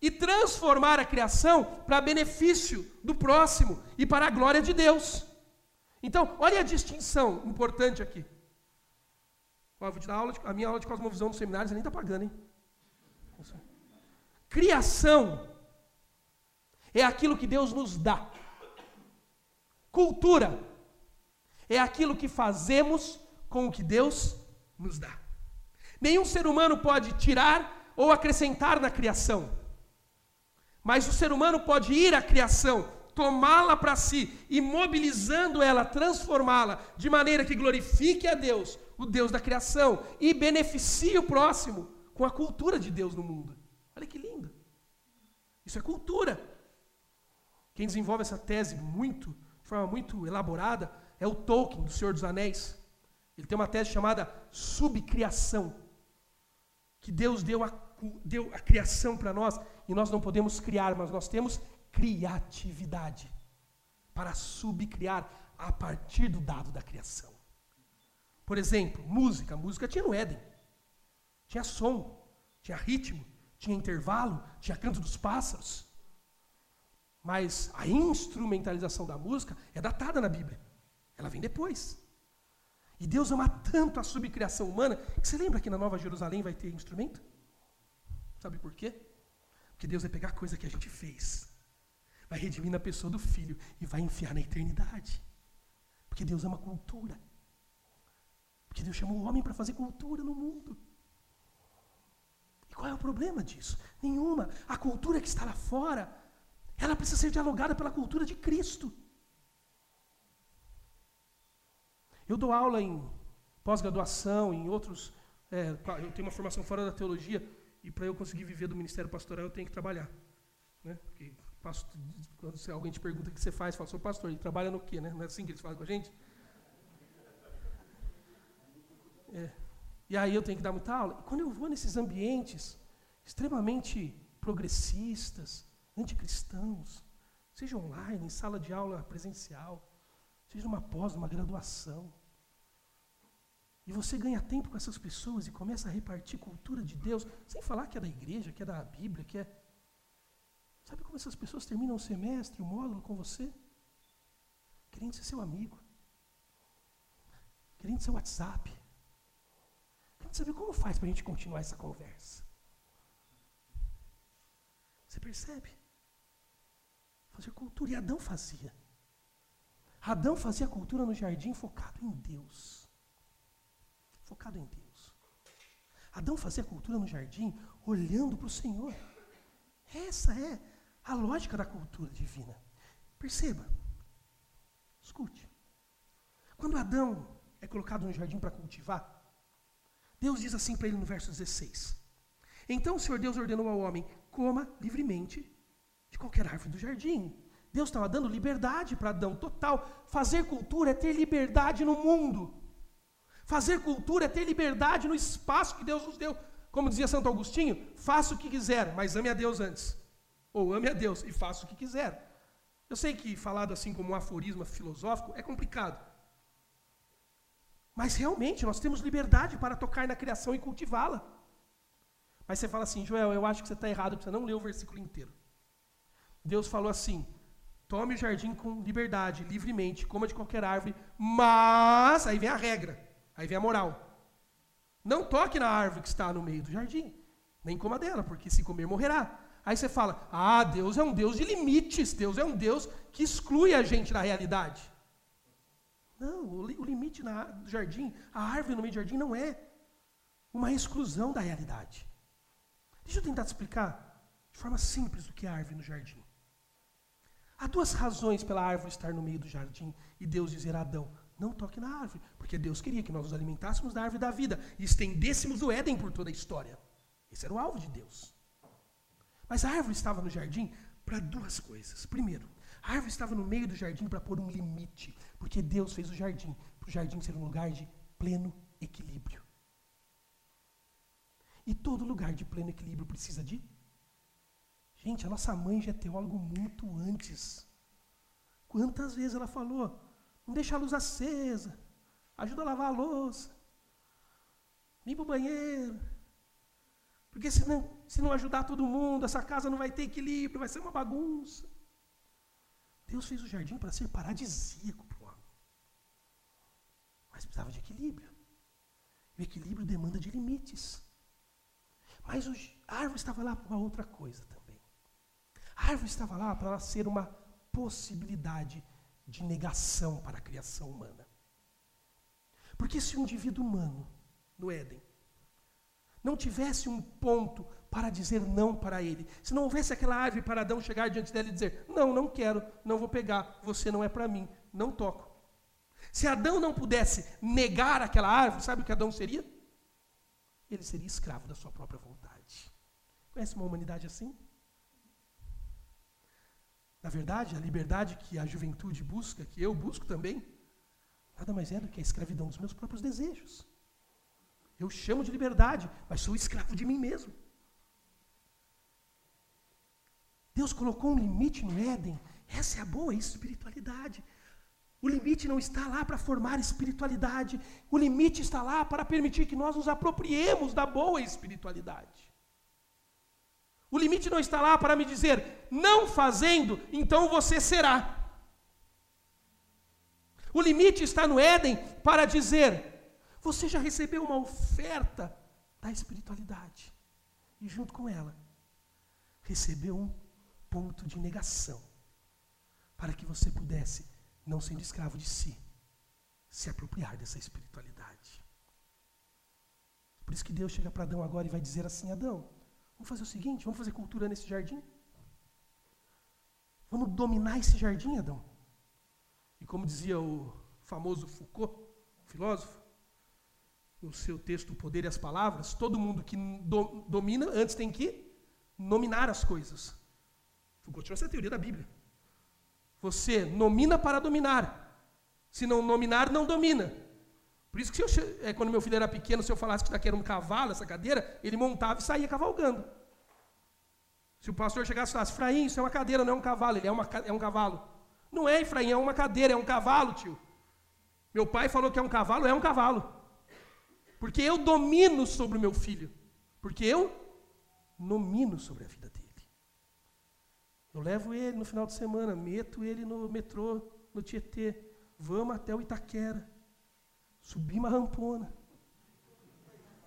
e transformar a criação para benefício do próximo e para a glória de Deus. Então, olha a distinção importante aqui. Aula a minha aula de cosmovisão no seminário, você nem está pagando, hein? Criação é aquilo que Deus nos dá. Cultura é aquilo que fazemos com o que Deus nos dá. Nenhum ser humano pode tirar ou acrescentar na criação. Mas o ser humano pode ir à criação, tomá-la para si e mobilizando ela, transformá-la de maneira que glorifique a Deus, o Deus da criação, e beneficie o próximo com a cultura de Deus no mundo. Olha que lindo. Isso é cultura. Quem desenvolve essa tese muito, de forma muito elaborada, é o Tolkien, do Senhor dos Anéis. Ele tem uma tese chamada subcriação. Que Deus deu a, deu a criação para nós e nós não podemos criar, mas nós temos criatividade para subcriar a partir do dado da criação. Por exemplo, música. música tinha no Éden. Tinha som, tinha ritmo, tinha intervalo, tinha canto dos pássaros. Mas a instrumentalização da música é datada na Bíblia. Ela vem depois. E Deus ama tanto a subcriação humana que você lembra que na Nova Jerusalém vai ter instrumento? Sabe por quê? Porque Deus vai pegar coisa que a gente fez, vai redimir na pessoa do filho e vai enfiar na eternidade. Porque Deus ama cultura. Porque Deus chamou o homem para fazer cultura no mundo. E qual é o problema disso? Nenhuma. A cultura que está lá fora ela precisa ser dialogada pela cultura de Cristo. Eu dou aula em pós-graduação, em outros. É, eu tenho uma formação fora da teologia, e para eu conseguir viver do ministério pastoral, eu tenho que trabalhar. Né? Porque pastor, quando alguém te pergunta o que você faz, fala, sou pastor, ele trabalha no quê? Né? Não é assim que eles falam com a gente? É. E aí eu tenho que dar muita aula. E quando eu vou nesses ambientes extremamente progressistas, anticristãos, seja online, em sala de aula presencial, seja numa pós, numa graduação. E você ganha tempo com essas pessoas e começa a repartir cultura de Deus, sem falar que é da igreja, que é da Bíblia, que é. Sabe como essas pessoas terminam o semestre, o módulo com você? Querendo ser seu amigo. Querendo seu WhatsApp. Querendo saber como faz para a gente continuar essa conversa. Você percebe? fazer cultura. E Adão fazia. Adão fazia cultura no jardim focado em Deus. Focado em Deus. Adão fazia cultura no jardim olhando para o Senhor. Essa é a lógica da cultura divina. Perceba. Escute. Quando Adão é colocado no jardim para cultivar, Deus diz assim para ele no verso 16: Então o Senhor Deus ordenou ao homem: coma livremente de qualquer árvore do jardim. Deus estava dando liberdade para Adão, total. Fazer cultura é ter liberdade no mundo. Fazer cultura é ter liberdade no espaço que Deus nos deu. Como dizia Santo Agostinho, faça o que quiser, mas ame a Deus antes. Ou ame a Deus e faça o que quiser. Eu sei que falado assim como um aforismo filosófico é complicado. Mas realmente nós temos liberdade para tocar na criação e cultivá-la. Mas você fala assim, Joel, eu acho que você está errado, você não leu o versículo inteiro. Deus falou assim: tome o jardim com liberdade, livremente, coma de qualquer árvore, mas aí vem a regra, aí vem a moral. Não toque na árvore que está no meio do jardim, nem coma dela, porque se comer morrerá. Aí você fala: ah, Deus é um Deus de limites, Deus é um Deus que exclui a gente da realidade. Não, o, limite na, do jardim, a árvore no meio do jardim não é uma exclusão da realidade. Deixa eu tentar te explicar de forma simples o que é a árvore no jardim. Há duas razões pela árvore estar no meio do jardim e Deus dizer a Adão: não toque na árvore, porque Deus queria que nós nos alimentássemos da árvore da vida e estendêssemos o Éden por toda a história. Esse era o alvo de Deus. Mas a árvore estava no jardim para duas coisas. Primeiro, a árvore estava no meio do jardim para pôr um limite, porque Deus fez o jardim para o jardim ser um lugar de pleno equilíbrio. E todo lugar de pleno equilíbrio precisa de Gente, a nossa mãe já é teólogo muito antes. Quantas vezes ela falou: não deixa a luz acesa, ajuda a lavar a louça, limpa o banheiro. Porque se não, se não ajudar todo mundo, essa casa não vai ter equilíbrio, vai ser uma bagunça. Deus fez o jardim para ser paradisíaco para o homem. Mas precisava de equilíbrio. O equilíbrio demanda de limites. Mas a árvore estava lá para uma outra coisa também. A árvore estava lá para ela ser uma possibilidade de negação para a criação humana. Porque se o indivíduo humano, no Éden, não tivesse um ponto para dizer não para ele, se não houvesse aquela árvore para Adão chegar diante dela e dizer: Não, não quero, não vou pegar, você não é para mim, não toco. Se Adão não pudesse negar aquela árvore, sabe o que Adão seria? Ele seria escravo da sua própria vontade. Conhece uma humanidade assim? Na verdade, a liberdade que a juventude busca, que eu busco também, nada mais é do que a escravidão dos meus próprios desejos. Eu chamo de liberdade, mas sou escravo de mim mesmo. Deus colocou um limite no Éden. Essa é a boa espiritualidade. O limite não está lá para formar espiritualidade. O limite está lá para permitir que nós nos apropriemos da boa espiritualidade. O limite não está lá para me dizer, não fazendo, então você será. O limite está no Éden para dizer, você já recebeu uma oferta da espiritualidade. E junto com ela, recebeu um ponto de negação. Para que você pudesse não sendo escravo de si, se apropriar dessa espiritualidade. Por isso que Deus chega para Adão agora e vai dizer assim: Adão, vamos fazer o seguinte, vamos fazer cultura nesse jardim? Vamos dominar esse jardim, Adão? E como dizia o famoso Foucault, filósofo, no seu texto O Poder e as Palavras, todo mundo que do, domina antes tem que nominar as coisas. Foucault tirou essa teoria da Bíblia. Você nomina para dominar. Se não nominar, não domina. Por isso que eu, é, quando meu filho era pequeno, se eu falasse que daqui era um cavalo, essa cadeira, ele montava e saía cavalgando. Se o pastor chegasse e falasse, Efraim, isso é uma cadeira, não é um cavalo, ele é, uma, é um cavalo. Não é, Efraim, é uma cadeira, é um cavalo, tio. Meu pai falou que é um cavalo, é um cavalo. Porque eu domino sobre o meu filho. Porque eu nomino sobre a vida dele. Eu levo ele no final de semana, meto ele no metrô, no Tietê. Vamos até o Itaquera. Subimos a rampona.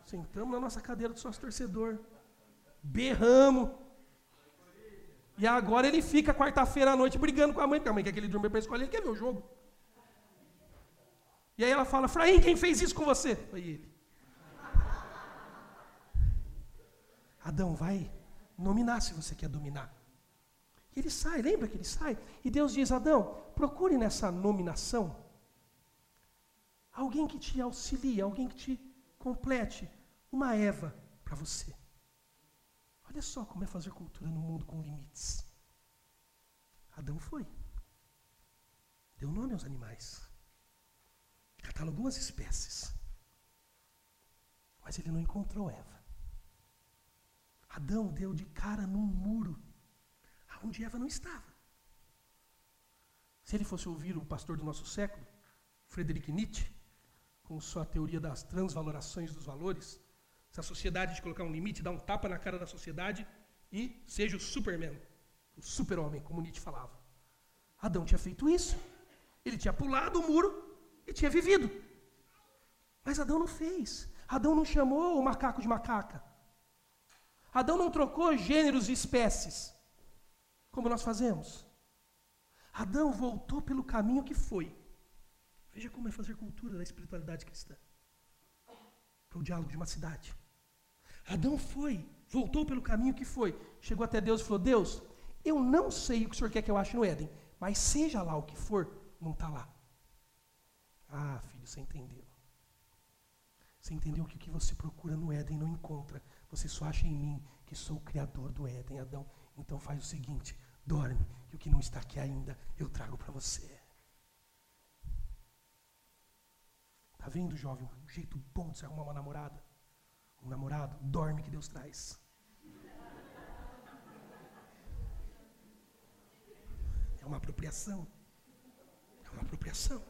Sentamos na nossa cadeira do sócio torcedor. Berramos. E agora ele fica quarta-feira à noite brigando com a mãe, porque a mãe quer que ele durma para a escola, ele quer ver o jogo. E aí ela fala, Fraim, quem fez isso com você? Foi ele. Adão, vai nominar se você quer dominar. Ele sai, lembra que ele sai? E Deus diz: Adão, procure nessa nominação alguém que te auxilie, alguém que te complete, uma Eva para você. Olha só como é fazer cultura no mundo com limites. Adão foi. Deu nome aos animais. Catalogou as espécies. Mas ele não encontrou Eva. Adão deu de cara num muro onde Eva não estava. Se ele fosse ouvir o pastor do nosso século, Friedrich Nietzsche, com sua teoria das transvalorações dos valores, se a sociedade de colocar um limite, dá um tapa na cara da sociedade e seja o Superman, o super-homem, como Nietzsche falava. Adão tinha feito isso. Ele tinha pulado o muro e tinha vivido. Mas Adão não fez. Adão não chamou o macaco de macaca. Adão não trocou gêneros e espécies como nós fazemos. Adão voltou pelo caminho que foi. Veja como é fazer cultura da espiritualidade cristã. Para o diálogo de uma cidade. Adão foi, voltou pelo caminho que foi. Chegou até Deus e falou: Deus, eu não sei o que o senhor quer que eu ache no Éden, mas seja lá o que for, não está lá. Ah, filho, você entendeu. Você entendeu que o que você procura no Éden não encontra. Você só acha em mim que sou o criador do Éden, Adão. Então faz o seguinte: dorme, que o que não está aqui ainda eu trago para você. Tá vendo, jovem? Um jeito bom de se arrumar uma namorada. Um namorado, dorme que Deus traz. É uma apropriação. É uma apropriação.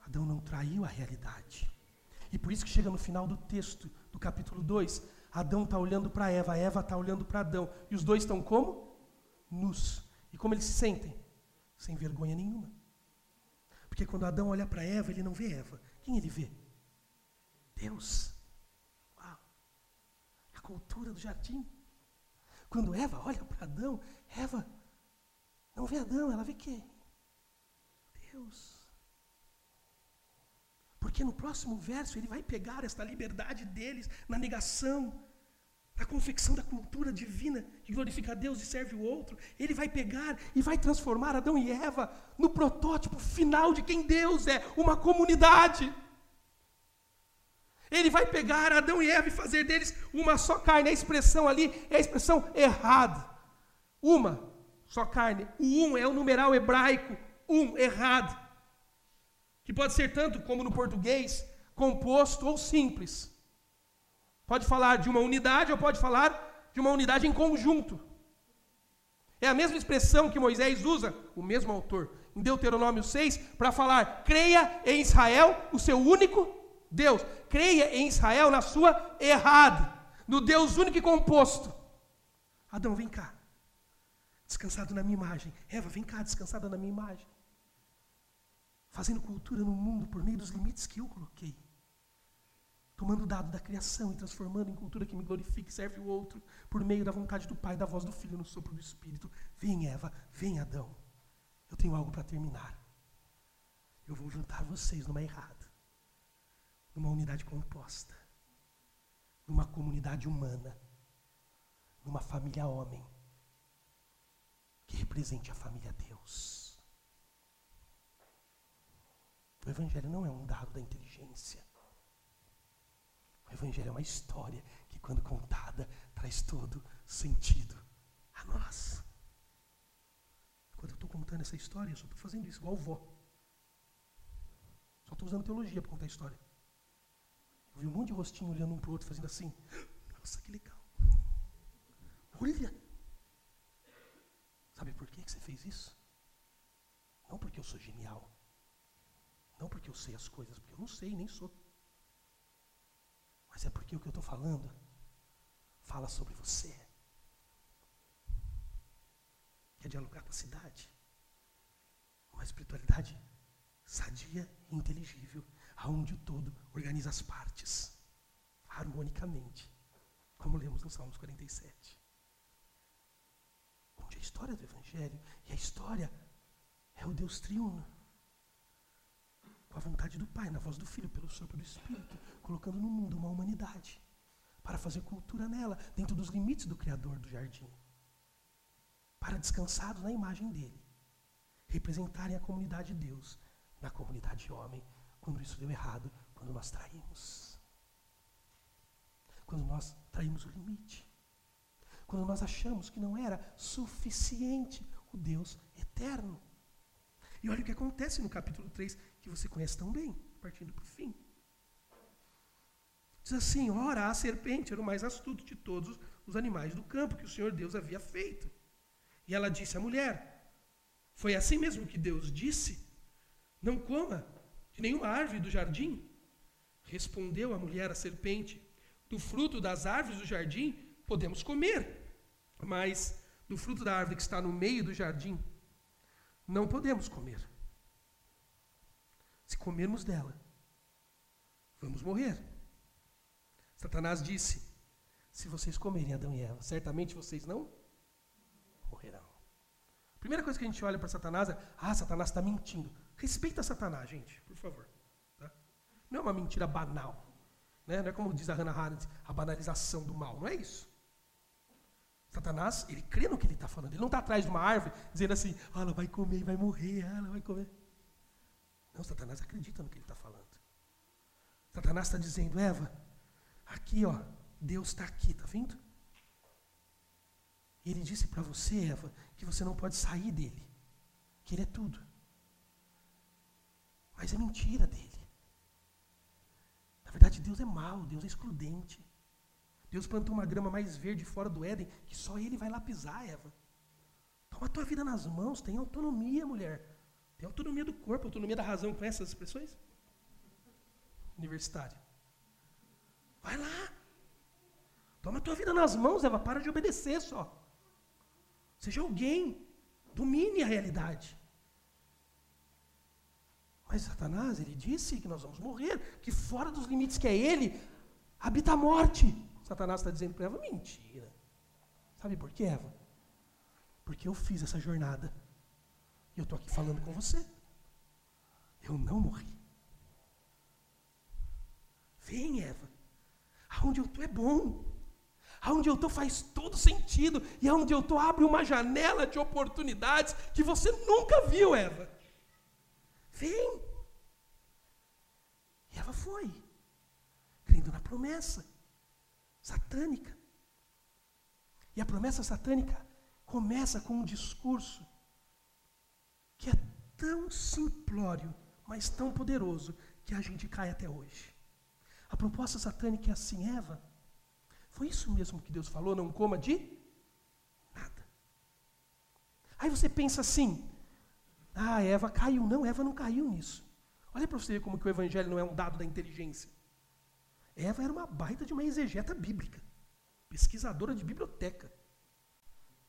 Adão não traiu a realidade. E por isso que chega no final do texto, do capítulo 2, Adão está olhando para Eva, Eva está olhando para Adão. E os dois estão como? Nus. E como eles se sentem? Sem vergonha nenhuma. Porque quando Adão olha para Eva, ele não vê Eva. Quem ele vê? Deus. cultura do jardim. Quando Eva olha para Adão, Eva não vê Adão, ela vê quem? Deus. Porque no próximo verso ele vai pegar esta liberdade deles na negação, na confecção da cultura divina que glorifica a Deus e serve o outro. Ele vai pegar e vai transformar Adão e Eva no protótipo final de quem Deus é, uma comunidade. Ele vai pegar Adão e Eva e fazer deles uma só carne. A expressão ali é a expressão errada. Uma só carne. O um é o numeral hebraico. Um, errado. Que pode ser tanto como no português, composto ou simples. Pode falar de uma unidade ou pode falar de uma unidade em conjunto. É a mesma expressão que Moisés usa, o mesmo autor, em Deuteronômio 6, para falar: creia em Israel, o seu único Deus. Creia em Israel na sua errada, no Deus único e composto. Adão, vem cá. Descansado na minha imagem. Eva, vem cá, descansada na minha imagem. Fazendo cultura no mundo por meio dos limites que eu coloquei. Tomando o dado da criação e transformando em cultura que me glorifique e serve o outro, por meio da vontade do Pai, da voz do Filho, no sopro do Espírito. Vem, Eva, vem, Adão. Eu tenho algo para terminar. Eu vou juntar vocês numa errada numa unidade composta, numa comunidade humana, numa família homem, que represente a família Deus. O Evangelho não é um dado da inteligência. O Evangelho é uma história que, quando contada, traz todo sentido a nós. Quando eu estou contando essa história, eu só estou fazendo isso, igual vó. Só estou usando teologia para contar a história. Eu vi um monte de rostinho olhando um para o outro, fazendo assim. Nossa, que legal. Olha. Sabe por que você fez isso? Não porque eu sou genial. Não porque eu sei as coisas, porque eu não sei, nem sou. Mas é porque o que eu estou falando fala sobre você. Quer dialogar com a cidade? Uma espiritualidade sadia e inteligível aonde o todo organiza as partes harmonicamente, como lemos no Salmos 47. Onde a história do Evangelho e a história é o Deus triuno, com a vontade do Pai, na voz do Filho, pelo sopro do Espírito, colocando no mundo uma humanidade para fazer cultura nela, dentro dos limites do Criador do jardim, para descansados na imagem dele, representarem a comunidade de Deus na comunidade homem quando isso deu errado, quando nós traímos. Quando nós traímos o limite. Quando nós achamos que não era suficiente o Deus eterno. E olha o que acontece no capítulo 3, que você conhece tão bem, partindo para o fim. Diz assim: Ora, a serpente era o mais astuto de todos os animais do campo que o Senhor Deus havia feito. E ela disse à mulher: Foi assim mesmo que Deus disse: Não coma de nenhuma árvore do jardim? Respondeu a mulher à serpente: Do fruto das árvores do jardim podemos comer, mas do fruto da árvore que está no meio do jardim não podemos comer. Se comermos dela, vamos morrer. Satanás disse: Se vocês comerem Adão e Eva, certamente vocês não morrerão. Primeira coisa que a gente olha para Satanás é: Ah, Satanás está mentindo. Respeita Satanás, gente, por favor. Tá? Não é uma mentira banal. Né? Não é como diz a Hannah Arendt, a banalização do mal. Não é isso. Satanás, ele crê no que ele está falando. Ele não está atrás de uma árvore dizendo assim, ah, ela vai comer, vai morrer, ah, ela vai comer. Não, Satanás acredita no que ele está falando. Satanás está dizendo, Eva, aqui, ó, Deus está aqui, tá vendo? E ele disse para você, Eva, que você não pode sair dele, que ele é tudo. Mas é mentira dele. Na verdade, Deus é mau, Deus é excludente. Deus plantou uma grama mais verde fora do Éden, que só ele vai lá pisar, Eva. Toma a tua vida nas mãos, tem autonomia, mulher. Tem autonomia do corpo, autonomia da razão. com essas expressões? Universitário. Vai lá. Toma a tua vida nas mãos, Eva. Para de obedecer só. Seja alguém. Domine a realidade. Mas Satanás, ele disse que nós vamos morrer, que fora dos limites que é ele, habita a morte. Satanás está dizendo para Eva: mentira. Sabe por quê, Eva? Porque eu fiz essa jornada. E eu estou aqui falando com você. Eu não morri. Vem, Eva. Aonde eu estou é bom. Aonde eu estou faz todo sentido. E aonde eu estou abre uma janela de oportunidades que você nunca viu, Eva. Vem. E Eva foi. Crendo na promessa satânica. E a promessa satânica começa com um discurso que é tão simplório, mas tão poderoso, que a gente cai até hoje. A proposta satânica é assim, Eva, foi isso mesmo que Deus falou, não coma de nada. Aí você pensa assim, ah, Eva caiu. Não, Eva não caiu nisso. Olha para você ver como que o evangelho não é um dado da inteligência. Eva era uma baita de uma exegeta bíblica, pesquisadora de biblioteca.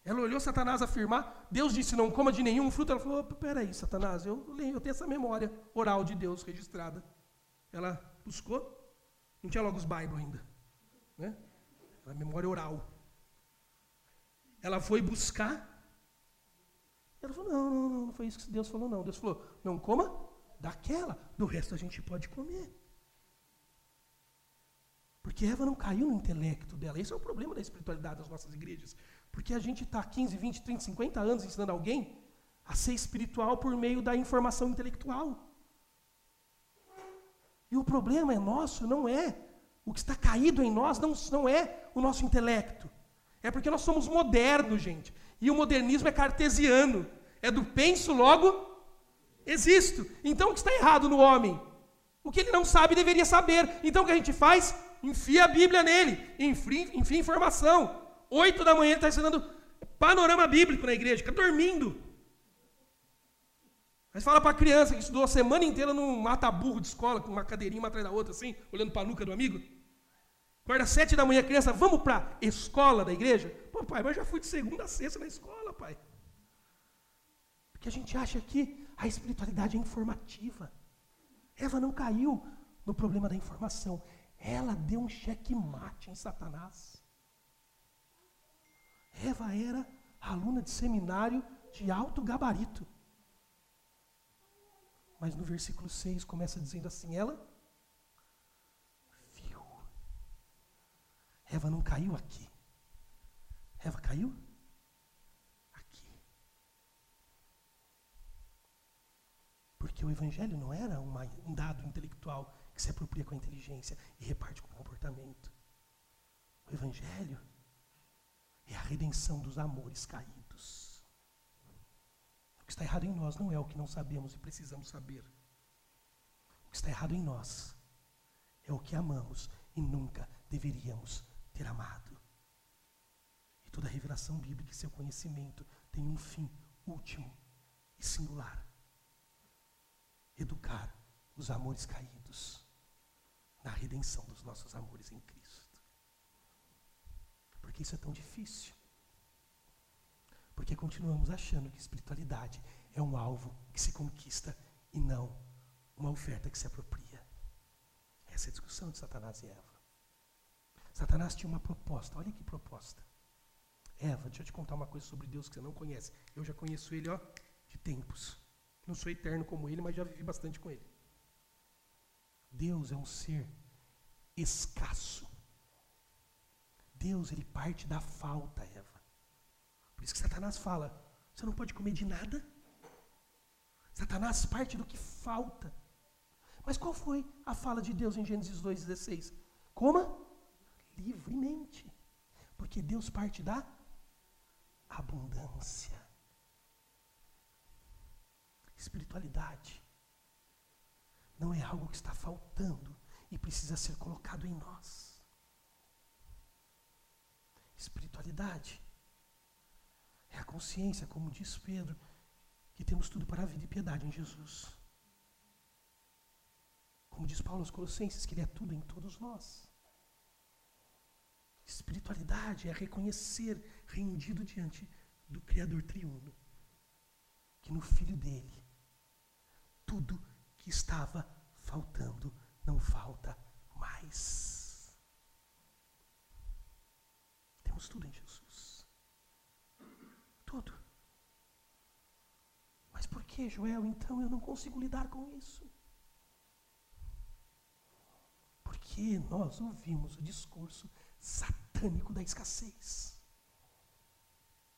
Ela olhou Satanás afirmar, Deus disse não coma de nenhum fruto. Ela falou, peraí, Satanás, eu, eu tenho essa memória oral de Deus registrada. Ela buscou, não tinha logo os Bible ainda. Né? Era memória oral. Ela foi buscar. Ela falou, não, não, não, não foi isso que Deus falou, não. Deus falou, não coma daquela, do resto a gente pode comer. Porque Eva não caiu no intelecto dela. Esse é o problema da espiritualidade das nossas igrejas. Porque a gente está 15, 20, 30, 50 anos ensinando alguém a ser espiritual por meio da informação intelectual. E o problema é nosso, não é. O que está caído em nós não, não é o nosso intelecto. É porque nós somos modernos, gente. E o modernismo é cartesiano. É do penso, logo existo. Então o que está errado no homem? O que ele não sabe deveria saber. Então o que a gente faz? Enfia a Bíblia nele. Enfia, enfia informação. Oito da manhã está ensinando panorama bíblico na igreja, fica dormindo. Mas fala para a criança que estudou a semana inteira num mata-burro de escola, com uma cadeirinha uma atrás da outra, assim, olhando para a nuca do amigo. Acorda sete da manhã, a criança, vamos para a escola da igreja? Pô, pai, mas já fui de segunda a sexta na escola, pai. Porque a gente acha que a espiritualidade é informativa. Eva não caiu no problema da informação. Ela deu um cheque-mate em Satanás. Eva era aluna de seminário de alto gabarito. Mas no versículo 6 começa dizendo assim: ela viu. Eva não caiu aqui. Eva caiu aqui. Porque o evangelho não era um dado intelectual que se apropria com a inteligência e reparte com o comportamento. O evangelho é a redenção dos amores caídos. O que está errado em nós não é o que não sabemos e precisamos saber. O que está errado em nós é o que amamos e nunca deveríamos ter amado. E toda revelação bíblica e seu conhecimento tem um fim último e singular: educar os amores caídos na redenção dos nossos amores em Cristo que isso é tão difícil? Porque continuamos achando que espiritualidade é um alvo que se conquista e não uma oferta que se apropria. Essa é a discussão de Satanás e Eva. Satanás tinha uma proposta, olha que proposta. Eva, deixa eu te contar uma coisa sobre Deus que você não conhece. Eu já conheço ele, ó, de tempos. Não sou eterno como ele, mas já vivi bastante com ele. Deus é um ser escasso. Deus, ele parte da falta, Eva. Por isso que Satanás fala: você não pode comer de nada. Satanás parte do que falta. Mas qual foi a fala de Deus em Gênesis 2,16? Coma livremente. Porque Deus parte da abundância. Espiritualidade não é algo que está faltando e precisa ser colocado em nós espiritualidade. É a consciência, como diz Pedro, que temos tudo para a vida e piedade em Jesus. Como diz Paulo aos Colossenses, que Ele é tudo em todos nós. Espiritualidade é reconhecer, rendido diante do Criador triuno, que no Filho dele, tudo que estava faltando não falta mais. Temos tudo em Jesus. Tudo. Mas por que, Joel, então eu não consigo lidar com isso? Porque nós ouvimos o discurso satânico da escassez.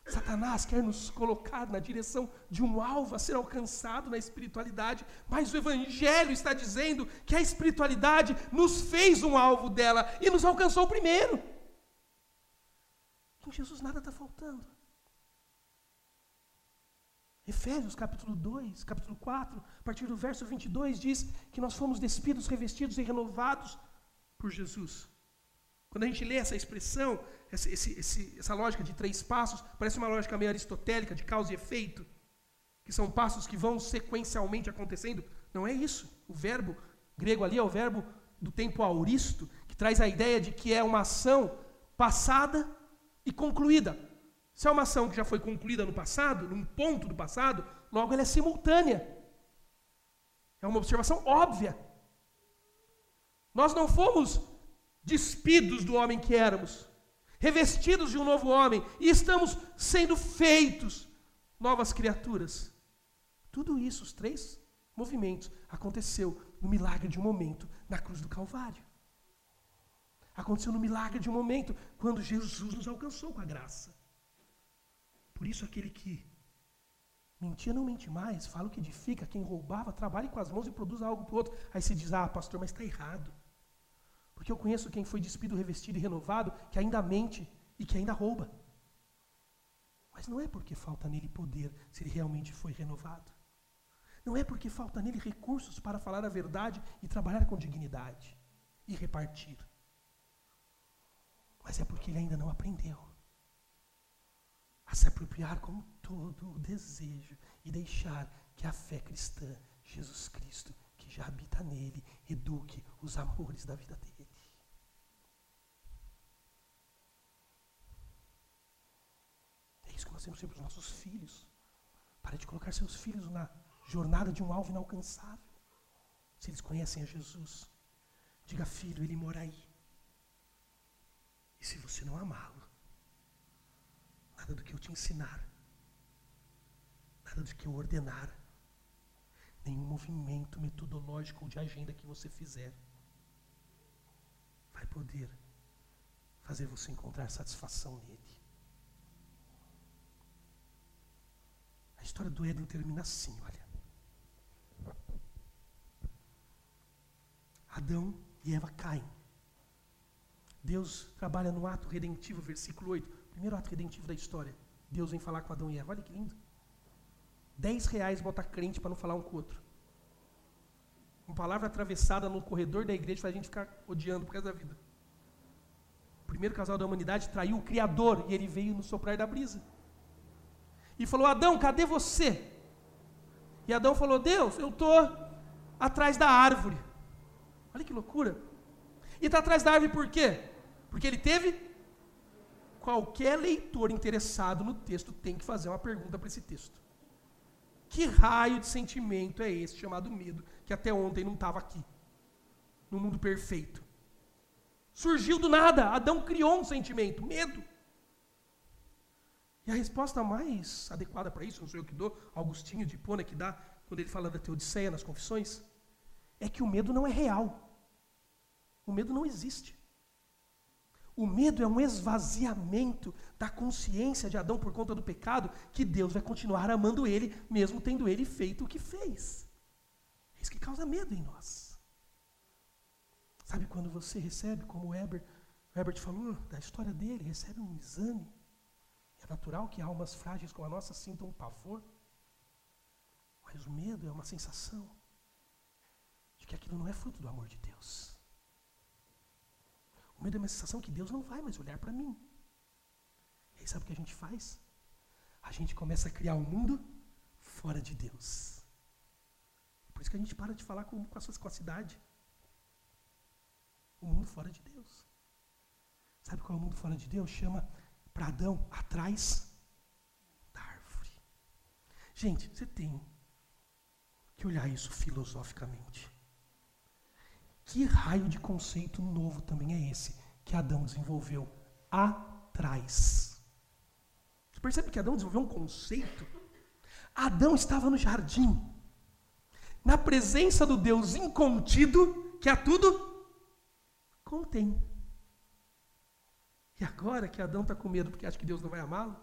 Satanás quer nos colocar na direção de um alvo a ser alcançado na espiritualidade, mas o Evangelho está dizendo que a espiritualidade nos fez um alvo dela e nos alcançou primeiro. Com Jesus nada está faltando. Efésios capítulo 2, capítulo 4, a partir do verso 22, diz que nós fomos despidos, revestidos e renovados por Jesus. Quando a gente lê essa expressão, esse, esse, essa lógica de três passos, parece uma lógica meio aristotélica, de causa e efeito, que são passos que vão sequencialmente acontecendo. Não é isso. O verbo grego ali é o verbo do tempo auristo, que traz a ideia de que é uma ação passada e concluída. Se é uma ação que já foi concluída no passado, num ponto do passado, logo ela é simultânea. É uma observação óbvia. Nós não fomos despidos do homem que éramos, revestidos de um novo homem, e estamos sendo feitos novas criaturas. Tudo isso, os três movimentos, aconteceu no milagre de um momento na cruz do Calvário. Aconteceu no milagre de um momento, quando Jesus nos alcançou com a graça. Por isso, aquele que mentia não mente mais, fala o que edifica, quem roubava, trabalhe com as mãos e produza algo para o outro. Aí se diz, ah, pastor, mas está errado. Porque eu conheço quem foi despido, revestido e renovado, que ainda mente e que ainda rouba. Mas não é porque falta nele poder se ele realmente foi renovado. Não é porque falta nele recursos para falar a verdade e trabalhar com dignidade e repartir. Mas é porque ele ainda não aprendeu a se apropriar com todo o desejo e deixar que a fé cristã, Jesus Cristo, que já habita nele, eduque os amores da vida dele. isso que nós temos sempre os nossos filhos. Pare de colocar seus filhos na jornada de um alvo inalcançável. Se eles conhecem a Jesus, diga, filho, ele mora aí. Se você não amá-lo, nada do que eu te ensinar, nada do que eu ordenar, nenhum movimento metodológico ou de agenda que você fizer, vai poder fazer você encontrar satisfação nele. A história do Éden termina assim, olha. Adão e Eva caem. Deus trabalha no ato redentivo, versículo 8. Primeiro ato redentivo da história. Deus vem falar com Adão e Eva. Olha que lindo. Dez reais bota crente para não falar um com o outro. Uma palavra atravessada no corredor da igreja faz a gente ficar odiando por causa da vida. O primeiro casal da humanidade traiu o Criador e ele veio no soprar da brisa e falou: Adão, cadê você? E Adão falou: Deus, eu estou atrás da árvore. Olha que loucura. E está atrás da árvore por quê? Porque ele teve. Qualquer leitor interessado no texto tem que fazer uma pergunta para esse texto. Que raio de sentimento é esse chamado medo, que até ontem não estava aqui, no mundo perfeito? Surgiu do nada, Adão criou um sentimento, medo. E a resposta mais adequada para isso, não sou eu que dou, Augustinho de Hipona que dá, quando ele fala da Teodiceia nas confissões, é que o medo não é real. O medo não existe. O medo é um esvaziamento da consciência de Adão por conta do pecado, que Deus vai continuar amando ele, mesmo tendo ele feito o que fez. É isso que causa medo em nós. Sabe quando você recebe, como o Herbert, o Herbert falou da história dele, recebe um exame é natural que almas frágeis como a nossa sintam um pavor. Mas o medo é uma sensação de que aquilo não é fruto do amor de Deus. O medo é uma sensação que Deus não vai mais olhar para mim. E aí sabe o que a gente faz? A gente começa a criar um mundo fora de Deus. Por isso que a gente para de falar com, com, a, sua, com a cidade. O mundo fora de Deus. Sabe qual é o mundo fora de Deus? Chama para Adão atrás da árvore. Gente, você tem que olhar isso filosoficamente. Que raio de conceito novo também é esse que Adão desenvolveu? Atrás. Você percebe que Adão desenvolveu um conceito? Adão estava no jardim, na presença do Deus incontido, que a tudo contém. E agora que Adão está com medo porque acha que Deus não vai amá-lo,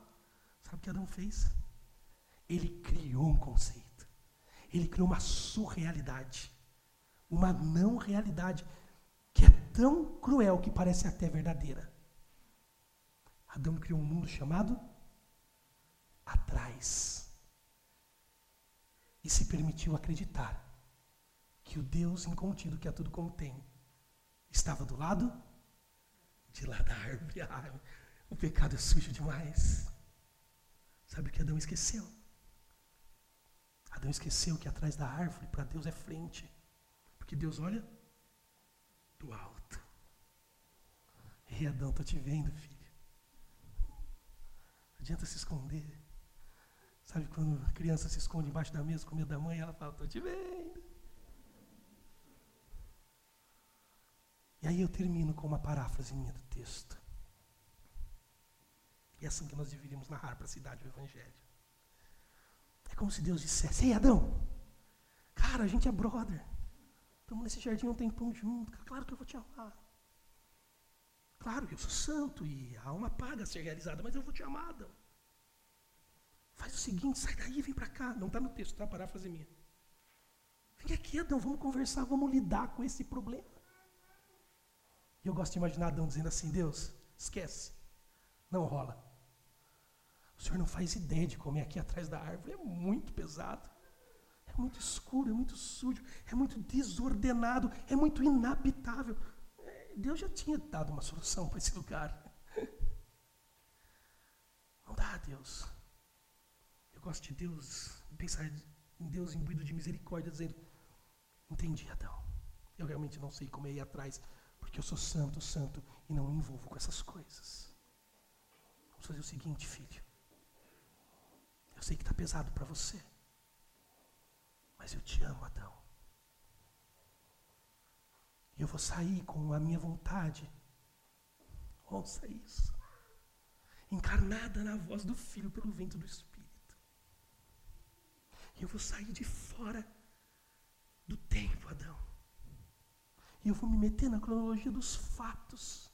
sabe o que Adão fez? Ele criou um conceito. Ele criou uma surrealidade. Uma não realidade que é tão cruel que parece até verdadeira. Adão criou um mundo chamado atrás. E se permitiu acreditar que o Deus incontido que a tudo contém estava do lado de lá da árvore. O pecado é sujo demais. Sabe o que Adão esqueceu? Adão esqueceu que atrás da árvore para Deus é frente. Porque Deus olha do alto. Ei, Adão, estou te vendo, filho. Não adianta se esconder. Sabe quando a criança se esconde embaixo da mesa com medo da mãe, ela fala, estou te vendo. E aí eu termino com uma paráfrase minha do texto. E é assim que nós deveríamos narrar para a cidade o Evangelho. É como se Deus dissesse: Ei, Adão, cara, a gente é brother. Estamos nesse jardim um tempão junto. Claro que eu vou te amar. Claro que eu sou santo e a alma paga a ser realizada, mas eu vou te amar, Adão. Faz o seguinte, sai daí, vem para cá. Não está no texto, tá? Paráfrase minha. Vem aqui, Adão, vamos conversar, vamos lidar com esse problema. E eu gosto de imaginar Adão dizendo assim: Deus, esquece, não rola. O senhor não faz ideia de como é aqui atrás da árvore, é muito pesado, é muito escuro, é muito sujo, é muito desordenado, é muito inabitável. Deus já tinha dado uma solução para esse lugar. Não dá, Deus. Eu gosto de Deus, pensar em Deus imbuído de misericórdia, dizendo: Entendi, Adão. Eu realmente não sei como é ir atrás porque eu sou santo, santo e não me envolvo com essas coisas. Vamos fazer o seguinte, filho. Eu sei que está pesado para você. Mas eu te amo, Adão. E eu vou sair com a minha vontade. Ouça isso. Encarnada na voz do Filho pelo vento do Espírito. E eu vou sair de fora do tempo, Adão. E eu vou me meter na cronologia dos fatos.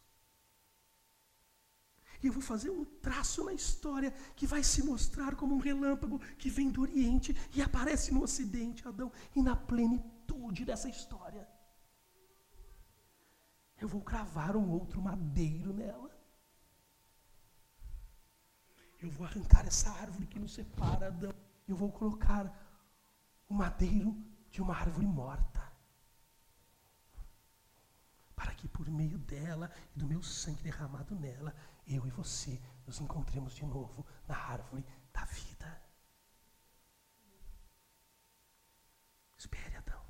E eu vou fazer um traço na história que vai se mostrar como um relâmpago que vem do Oriente e aparece no Ocidente, Adão, e na plenitude dessa história. Eu vou cravar um outro madeiro nela. Eu vou arrancar essa árvore que nos separa, Adão. Eu vou colocar o madeiro de uma árvore morta para que por meio dela e do meu sangue derramado nela, eu e você nos encontremos de novo na árvore da vida. Espere, Adão.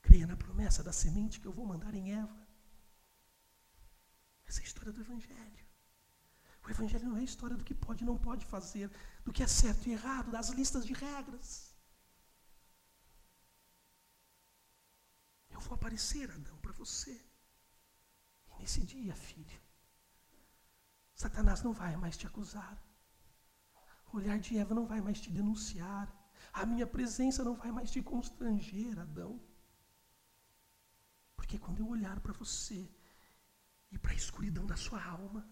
Creia na promessa da semente que eu vou mandar em Eva. Essa é a história do Evangelho. O Evangelho não é a história do que pode e não pode fazer, do que é certo e errado, das listas de regras. Eu vou aparecer, Adão, para você. E nesse dia, filho, Satanás não vai mais te acusar. O olhar de Eva não vai mais te denunciar. A minha presença não vai mais te constranger, Adão. Porque quando eu olhar para você e para a escuridão da sua alma,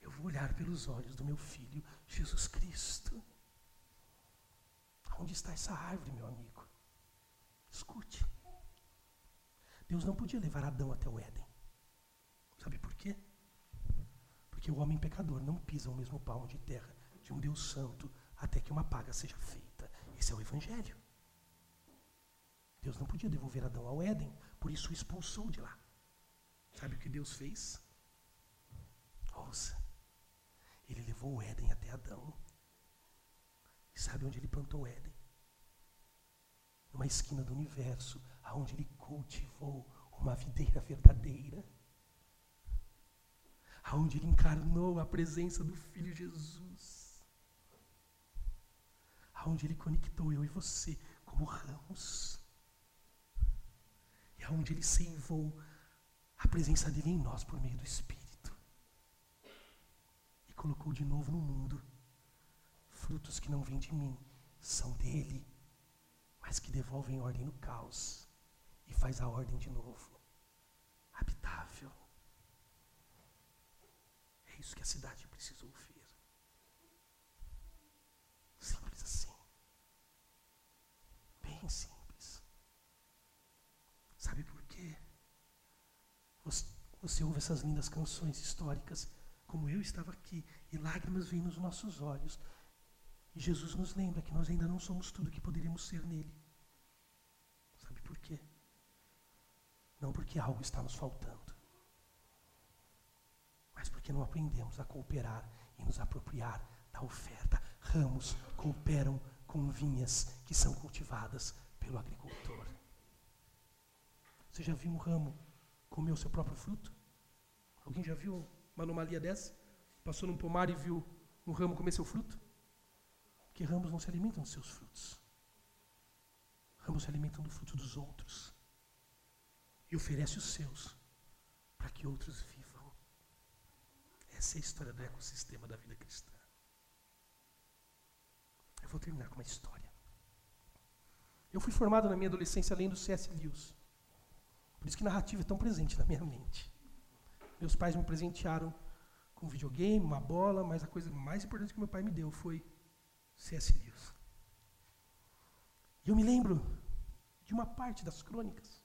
eu vou olhar pelos olhos do meu filho Jesus Cristo. Onde está essa árvore, meu amigo? Escute. Deus não podia levar Adão até o Éden. Sabe por quê? Porque o homem pecador não pisa o mesmo palmo de terra de um Deus santo até que uma paga seja feita. Esse é o Evangelho. Deus não podia devolver Adão ao Éden, por isso o expulsou de lá. Sabe o que Deus fez? Ouça. Ele levou o Éden até Adão. E sabe onde ele plantou o Éden? numa esquina do universo, aonde ele cultivou uma videira verdadeira, aonde ele encarnou a presença do Filho Jesus, aonde ele conectou eu e você como ramos, e aonde ele seivou a presença dele em nós por meio do Espírito. colocou de novo no mundo frutos que não vêm de mim, são dele, mas que devolvem ordem no caos e faz a ordem de novo habitável. É isso que a cidade precisa ouvir. Simples assim. Bem simples. Sabe por quê? Você, você ouve essas lindas canções históricas, como eu estava aqui, e lágrimas vêm nos nossos olhos. E Jesus nos lembra que nós ainda não somos tudo que poderíamos ser nele. Sabe por quê? Não porque algo está nos faltando, mas porque não aprendemos a cooperar e nos apropriar da oferta. Ramos cooperam com vinhas que são cultivadas pelo agricultor. Você já viu um ramo comer o seu próprio fruto? Alguém já viu uma anomalia dessa? Passou num pomar e viu um ramo comer seu fruto? Porque ramos não se alimentam dos seus frutos. Ramos se alimentam do fruto dos outros e oferece os seus para que outros vivam. Essa é a história do ecossistema da vida cristã. Eu vou terminar com uma história. Eu fui formado na minha adolescência lendo C.S. Lewis. Por isso que narrativa é tão presente na minha mente. Meus pais me presentearam com um videogame, uma bola, mas a coisa mais importante que meu pai me deu foi C.S. Lewis. E eu me lembro de uma parte das crônicas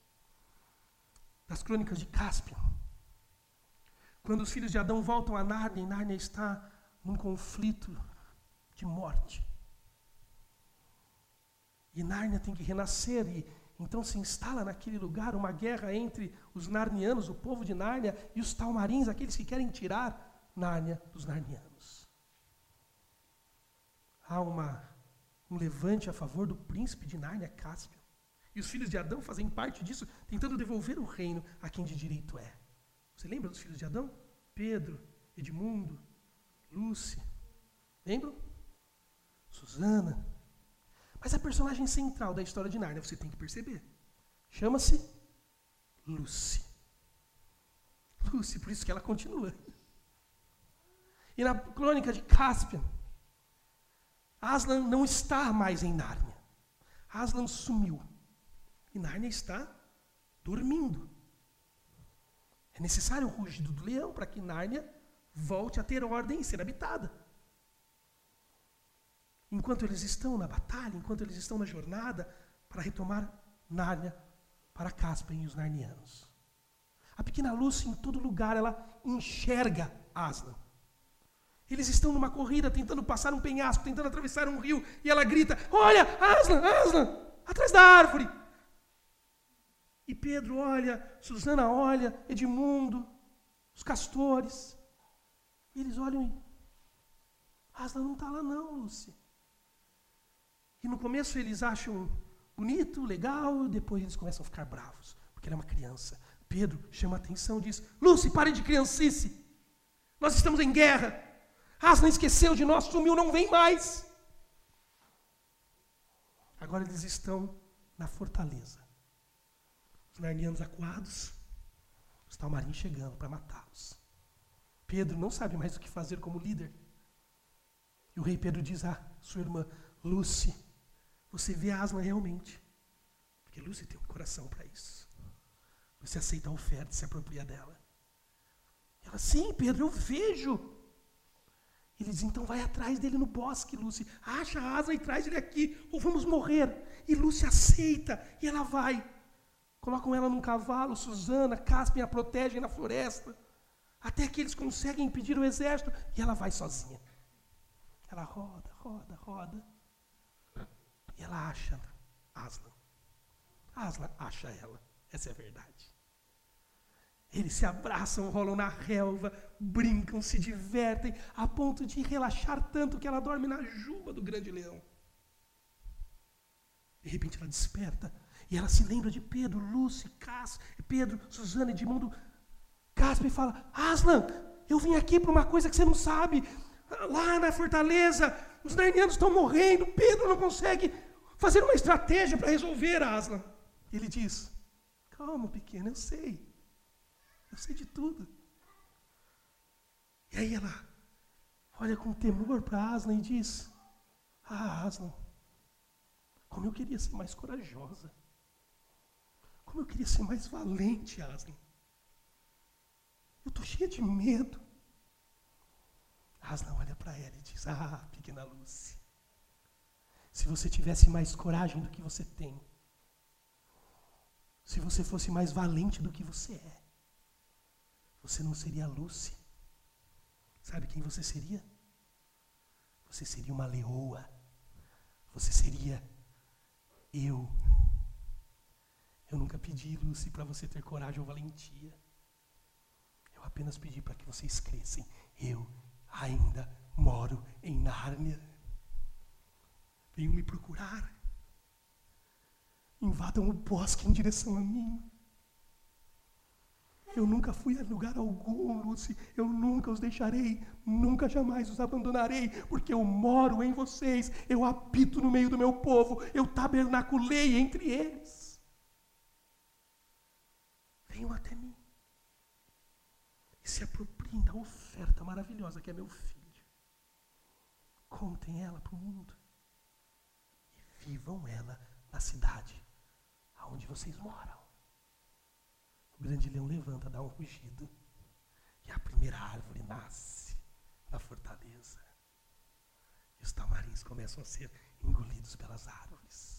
das crônicas de Cáspio. Quando os filhos de Adão voltam a Nárnia, e Nárnia está num conflito de morte. E Nárnia tem que renascer, e então se instala naquele lugar uma guerra entre os narnianos, o povo de Nárnia, e os talmarins, aqueles que querem tirar Nárnia dos narnianos. Há uma, um levante a favor do príncipe de Nárnia, Cáspio. E os filhos de Adão fazem parte disso, tentando devolver o reino a quem de direito é. Você lembra dos filhos de Adão? Pedro, Edmundo, Lúcia. Lembram? Susana. Mas a personagem central da história de Nárnia, você tem que perceber, chama-se Lucy. Lucy, por isso que ela continua. E na crônica de Cáspia, Aslan não está mais em Nárnia. Aslan sumiu. E Nárnia está dormindo. É necessário o rugido do leão para que Nárnia volte a ter ordem e ser habitada. Enquanto eles estão na batalha, enquanto eles estão na jornada para retomar Nárnia para Caspian e os narnianos. A pequena Lúcia, em todo lugar, ela enxerga Aslan. Eles estão numa corrida, tentando passar um penhasco, tentando atravessar um rio, e ela grita: Olha, Aslan, Aslan, atrás da árvore. E Pedro olha, Susana olha, Edmundo, os castores. E eles olham e. Asla não está lá, não, Lúcia. E no começo eles acham bonito, legal, depois eles começam a ficar bravos, porque ela é uma criança. Pedro chama a atenção e diz: Lúcia, pare de criancice. Nós estamos em guerra. Aslan esqueceu de nós, sumiu, não vem mais. Agora eles estão na fortaleza os narnianos acuados, os talmarins chegando para matá-los. Pedro não sabe mais o que fazer como líder. E o rei Pedro diz à sua irmã, Lucy, você vê Aslan realmente. Porque Lucy tem um coração para isso. Você aceita a oferta, se apropria dela. Ela, sim, Pedro, eu vejo. Ele diz, então vai atrás dele no bosque, Lucy. Acha Aslan e traz ele aqui, ou vamos morrer. E Lucy aceita, e ela vai. Colocam ela num cavalo, Susana, Caspem a protegem na floresta. Até que eles conseguem impedir o exército e ela vai sozinha. Ela roda, roda, roda. E ela acha Aslan. Aslan acha ela. Essa é a verdade. Eles se abraçam, rolam na relva, brincam, se divertem, a ponto de relaxar tanto que ela dorme na juba do grande leão. De repente ela desperta e ela se lembra de Pedro, Lúcia, Cas, Pedro, Suzana, Edmundo, Casper e fala: Aslan, eu vim aqui para uma coisa que você não sabe. Lá na fortaleza, os narnianos estão morrendo. Pedro não consegue fazer uma estratégia para resolver, Aslan. Ele diz: Calma, pequeno, eu sei. Eu sei de tudo. E aí ela olha com temor para Aslan e diz: Ah, Aslan, como eu queria ser mais corajosa. Como eu queria ser mais valente, Aslan. Eu estou cheia de medo. Aslan olha para ela e diz: Ah, pequena Lucy, se você tivesse mais coragem do que você tem, se você fosse mais valente do que você é, você não seria Lucy. Sabe quem você seria? Você seria uma leoa. Você seria eu. Eu nunca pedi, Lucy, para você ter coragem ou valentia. Eu apenas pedi para que vocês crescem. Eu ainda moro em Nárnia. Venham me procurar. Invadam o bosque em direção a mim. Eu nunca fui a lugar algum, Lucy. Eu nunca os deixarei, nunca jamais os abandonarei, porque eu moro em vocês, eu habito no meio do meu povo, eu tabernaculei entre eles. Venham até mim e se apropriem da oferta maravilhosa que é meu filho. Contem ela para o mundo e vivam ela na cidade aonde vocês moram. O grande leão levanta, dá um rugido, e a primeira árvore nasce na fortaleza. E os tamarins começam a ser engolidos pelas árvores.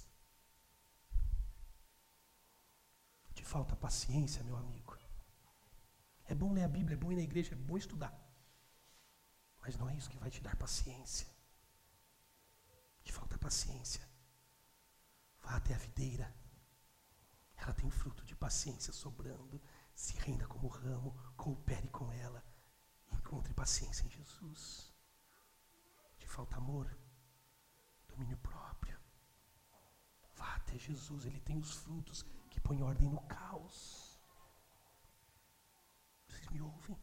Te falta paciência, meu amigo. É bom ler a Bíblia, é bom ir na igreja, é bom estudar. Mas não é isso que vai te dar paciência. Te falta paciência. Vá até a videira ela tem fruto de paciência sobrando. Se renda como ramo, coopere com ela. Encontre paciência em Jesus. Te falta amor, domínio próprio. Vá até Jesus, ele tem os frutos que põem ordem no caos. Vocês me ouvem?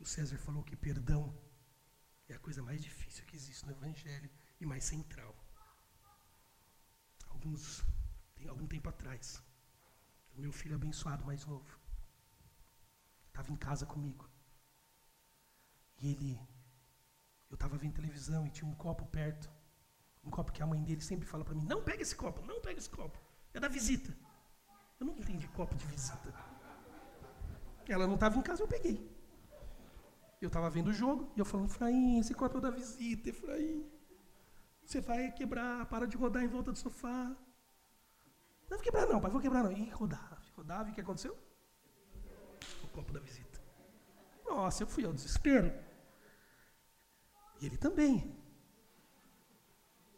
O César falou que perdão é a coisa mais difícil que existe no Evangelho e mais central alguns, tem algum tempo atrás. O meu filho abençoado mais novo estava em casa comigo. E ele, eu estava vendo televisão e tinha um copo perto. Um copo que a mãe dele sempre fala para mim: não pega esse copo, não pega esse copo. É da visita. Eu não entendi copo de visita. Ela não estava em casa, eu peguei. Eu estava vendo o jogo e eu falando, Efraim, esse copo é da visita, Efraim. Você vai quebrar, para de rodar em volta do sofá. Não vou quebrar não, pai, vou quebrar não. E rodava, rodava, e o que aconteceu? O copo da visita. Nossa, eu fui ao desespero. E ele também.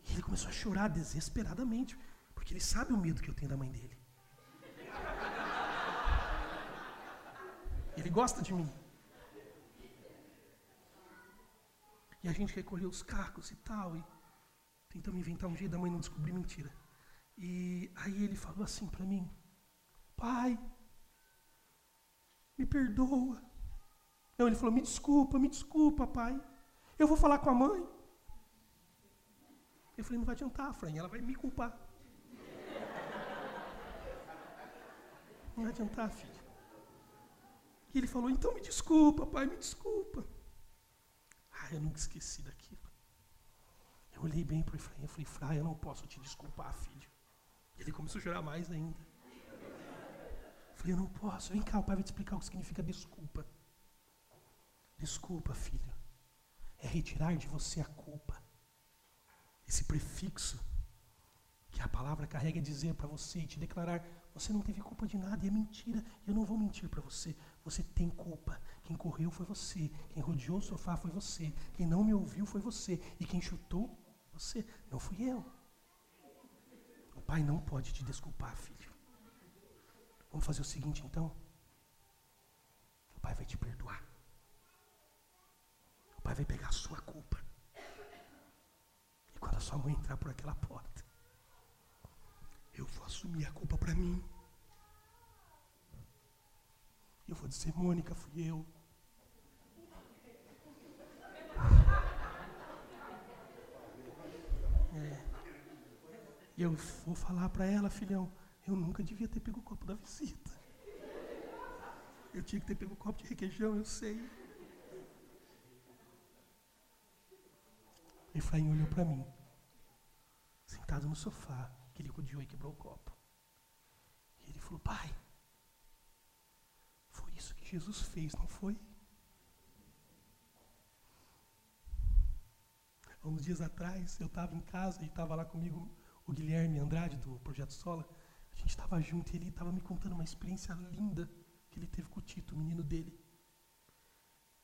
E ele começou a chorar desesperadamente, porque ele sabe o medo que eu tenho da mãe dele. Ele gosta de mim. E a gente recolheu os cacos e tal. E Tentamos inventar um jeito da mãe não descobrir mentira. E aí ele falou assim para mim: Pai, me perdoa. Não, ele falou: Me desculpa, me desculpa, pai. Eu vou falar com a mãe. Eu falei: Não vai adiantar, Fran, ela vai me culpar. Não vai adiantar, filho. E ele falou: Então me desculpa, pai, me desculpa. Ah, eu nunca esqueci daquilo. Eu olhei bem para o Efraim e falei, Efraim, eu não posso te desculpar, filho. Ele começou a chorar mais ainda. Eu falei, eu não posso. Vem cá, o pai vai te explicar o que significa desculpa. Desculpa, filho. É retirar de você a culpa. Esse prefixo que a palavra carrega é dizer para você e te declarar: você não teve culpa de nada e é mentira. Eu não vou mentir para você. Você tem culpa. Quem correu foi você. Quem rodeou o sofá foi você. Quem não me ouviu foi você. E quem chutou você, não fui eu. O pai não pode te desculpar, filho. Vamos fazer o seguinte então? O pai vai te perdoar. O pai vai pegar a sua culpa. Quando a sua mãe entrar por aquela porta, eu vou assumir a culpa para mim. Eu vou dizer, Mônica, fui eu. É. E eu vou falar para ela, filhão, eu nunca devia ter pego o copo da visita. Eu tinha que ter pego um copo de requeijão, eu sei. Efraim olhou para mim, sentado no sofá, que ele rodeou e quebrou o copo. E ele falou: Pai, foi isso que Jesus fez, não foi? Há uns dias atrás, eu estava em casa e estava lá comigo o Guilherme Andrade, do Projeto Sola. A gente estava junto e ele estava me contando uma experiência linda que ele teve com o Tito, o menino dele.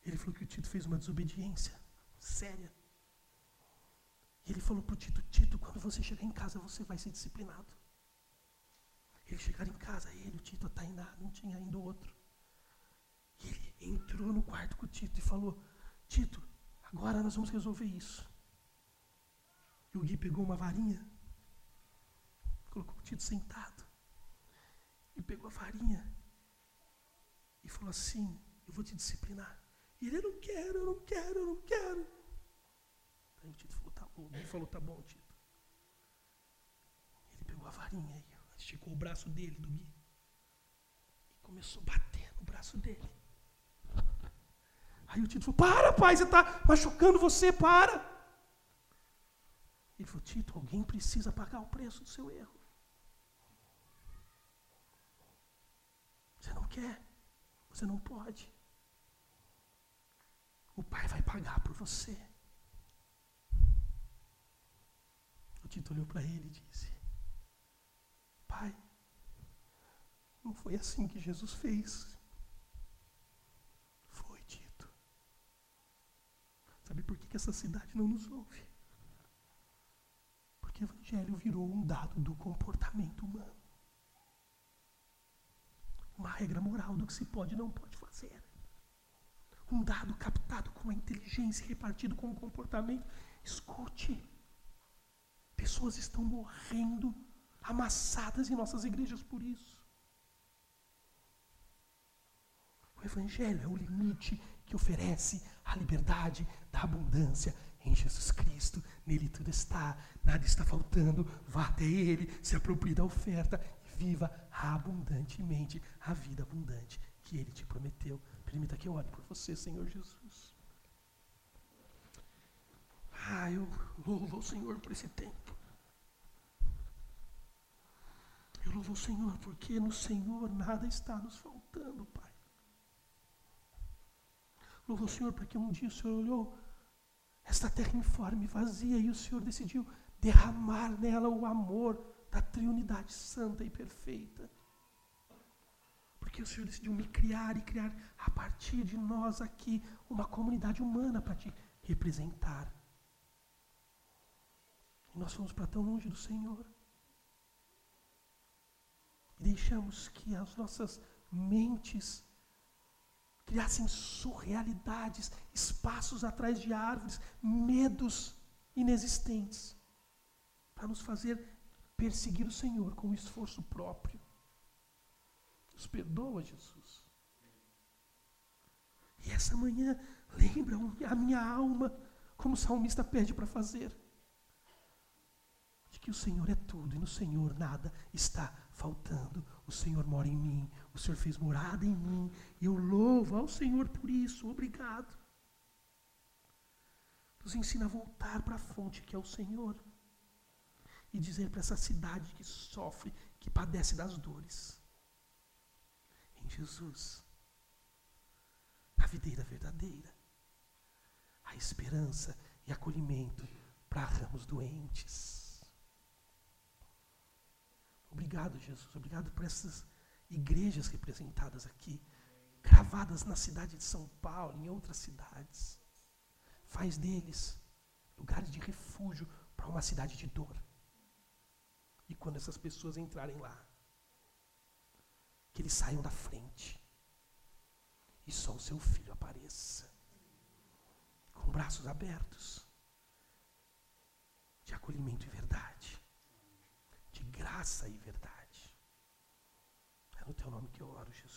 Ele falou que o Tito fez uma desobediência séria. E ele falou para o Tito: Tito, quando você chegar em casa, você vai ser disciplinado. Ele chegaram em casa, ele, o Tito, a Tainá, não tinha ainda o outro. E ele entrou no quarto com o Tito e falou: Tito, agora nós vamos resolver isso. E o Gui pegou uma varinha, colocou o Tito sentado, e pegou a varinha e falou assim: Eu vou te disciplinar. E ele: Eu não quero, eu não quero, eu não quero. Aí o Tito falou: Bom. Ele falou: Tá bom, Tito. Ele pegou a varinha e esticou o braço dele, do Gui, e começou a bater no braço dele. Aí o Tito falou: Para, pai, você está machucando você, para. Ele falou: Tito, alguém precisa pagar o preço do seu erro. Você não quer, você não pode. O pai vai pagar por você. Tito olhou para ele e disse: Pai, não foi assim que Jesus fez. Foi, Tito. Sabe por que, que essa cidade não nos ouve? Porque o Evangelho virou um dado do comportamento humano. Uma regra moral do que se pode e não pode fazer. Um dado captado com a inteligência e repartido com o comportamento. Escute. Pessoas estão morrendo amassadas em nossas igrejas por isso. O Evangelho é o limite que oferece a liberdade da abundância em Jesus Cristo. Nele tudo está, nada está faltando. Vá até Ele, se aproprie da oferta e viva abundantemente a vida abundante que Ele te prometeu. Permita que eu ore por você, Senhor Jesus. Ah, eu louvo o Senhor por esse tempo. Eu louvo o Senhor porque no Senhor nada está nos faltando, Pai. Louvo o Senhor porque um dia o Senhor olhou esta terra informe, vazia, e o Senhor decidiu derramar nela o amor da triunidade santa e perfeita. Porque o Senhor decidiu me criar e criar a partir de nós aqui uma comunidade humana para te representar. E nós fomos para tão longe do Senhor. E deixamos que as nossas mentes criassem surrealidades, espaços atrás de árvores, medos inexistentes, para nos fazer perseguir o Senhor com esforço próprio. Nos perdoa, Jesus. E essa manhã, lembra a minha alma, como o salmista pede para fazer, de que o Senhor é tudo e no Senhor nada está faltando. O Senhor mora em mim, o Senhor fez morada em mim, e eu louvo ao Senhor por isso. Obrigado. Nos ensina a voltar para a fonte que é o Senhor e dizer para essa cidade que sofre, que padece das dores: em Jesus, a videira verdadeira, a esperança e acolhimento para ramos doentes. Obrigado, Jesus. Obrigado por essas igrejas representadas aqui, gravadas na cidade de São Paulo, em outras cidades. Faz deles lugares de refúgio para uma cidade de dor. E quando essas pessoas entrarem lá, que eles saiam da frente e só o seu filho apareça, com braços abertos, de acolhimento e verdade graça e verdade. É no teu nome que eu oro, Jesus.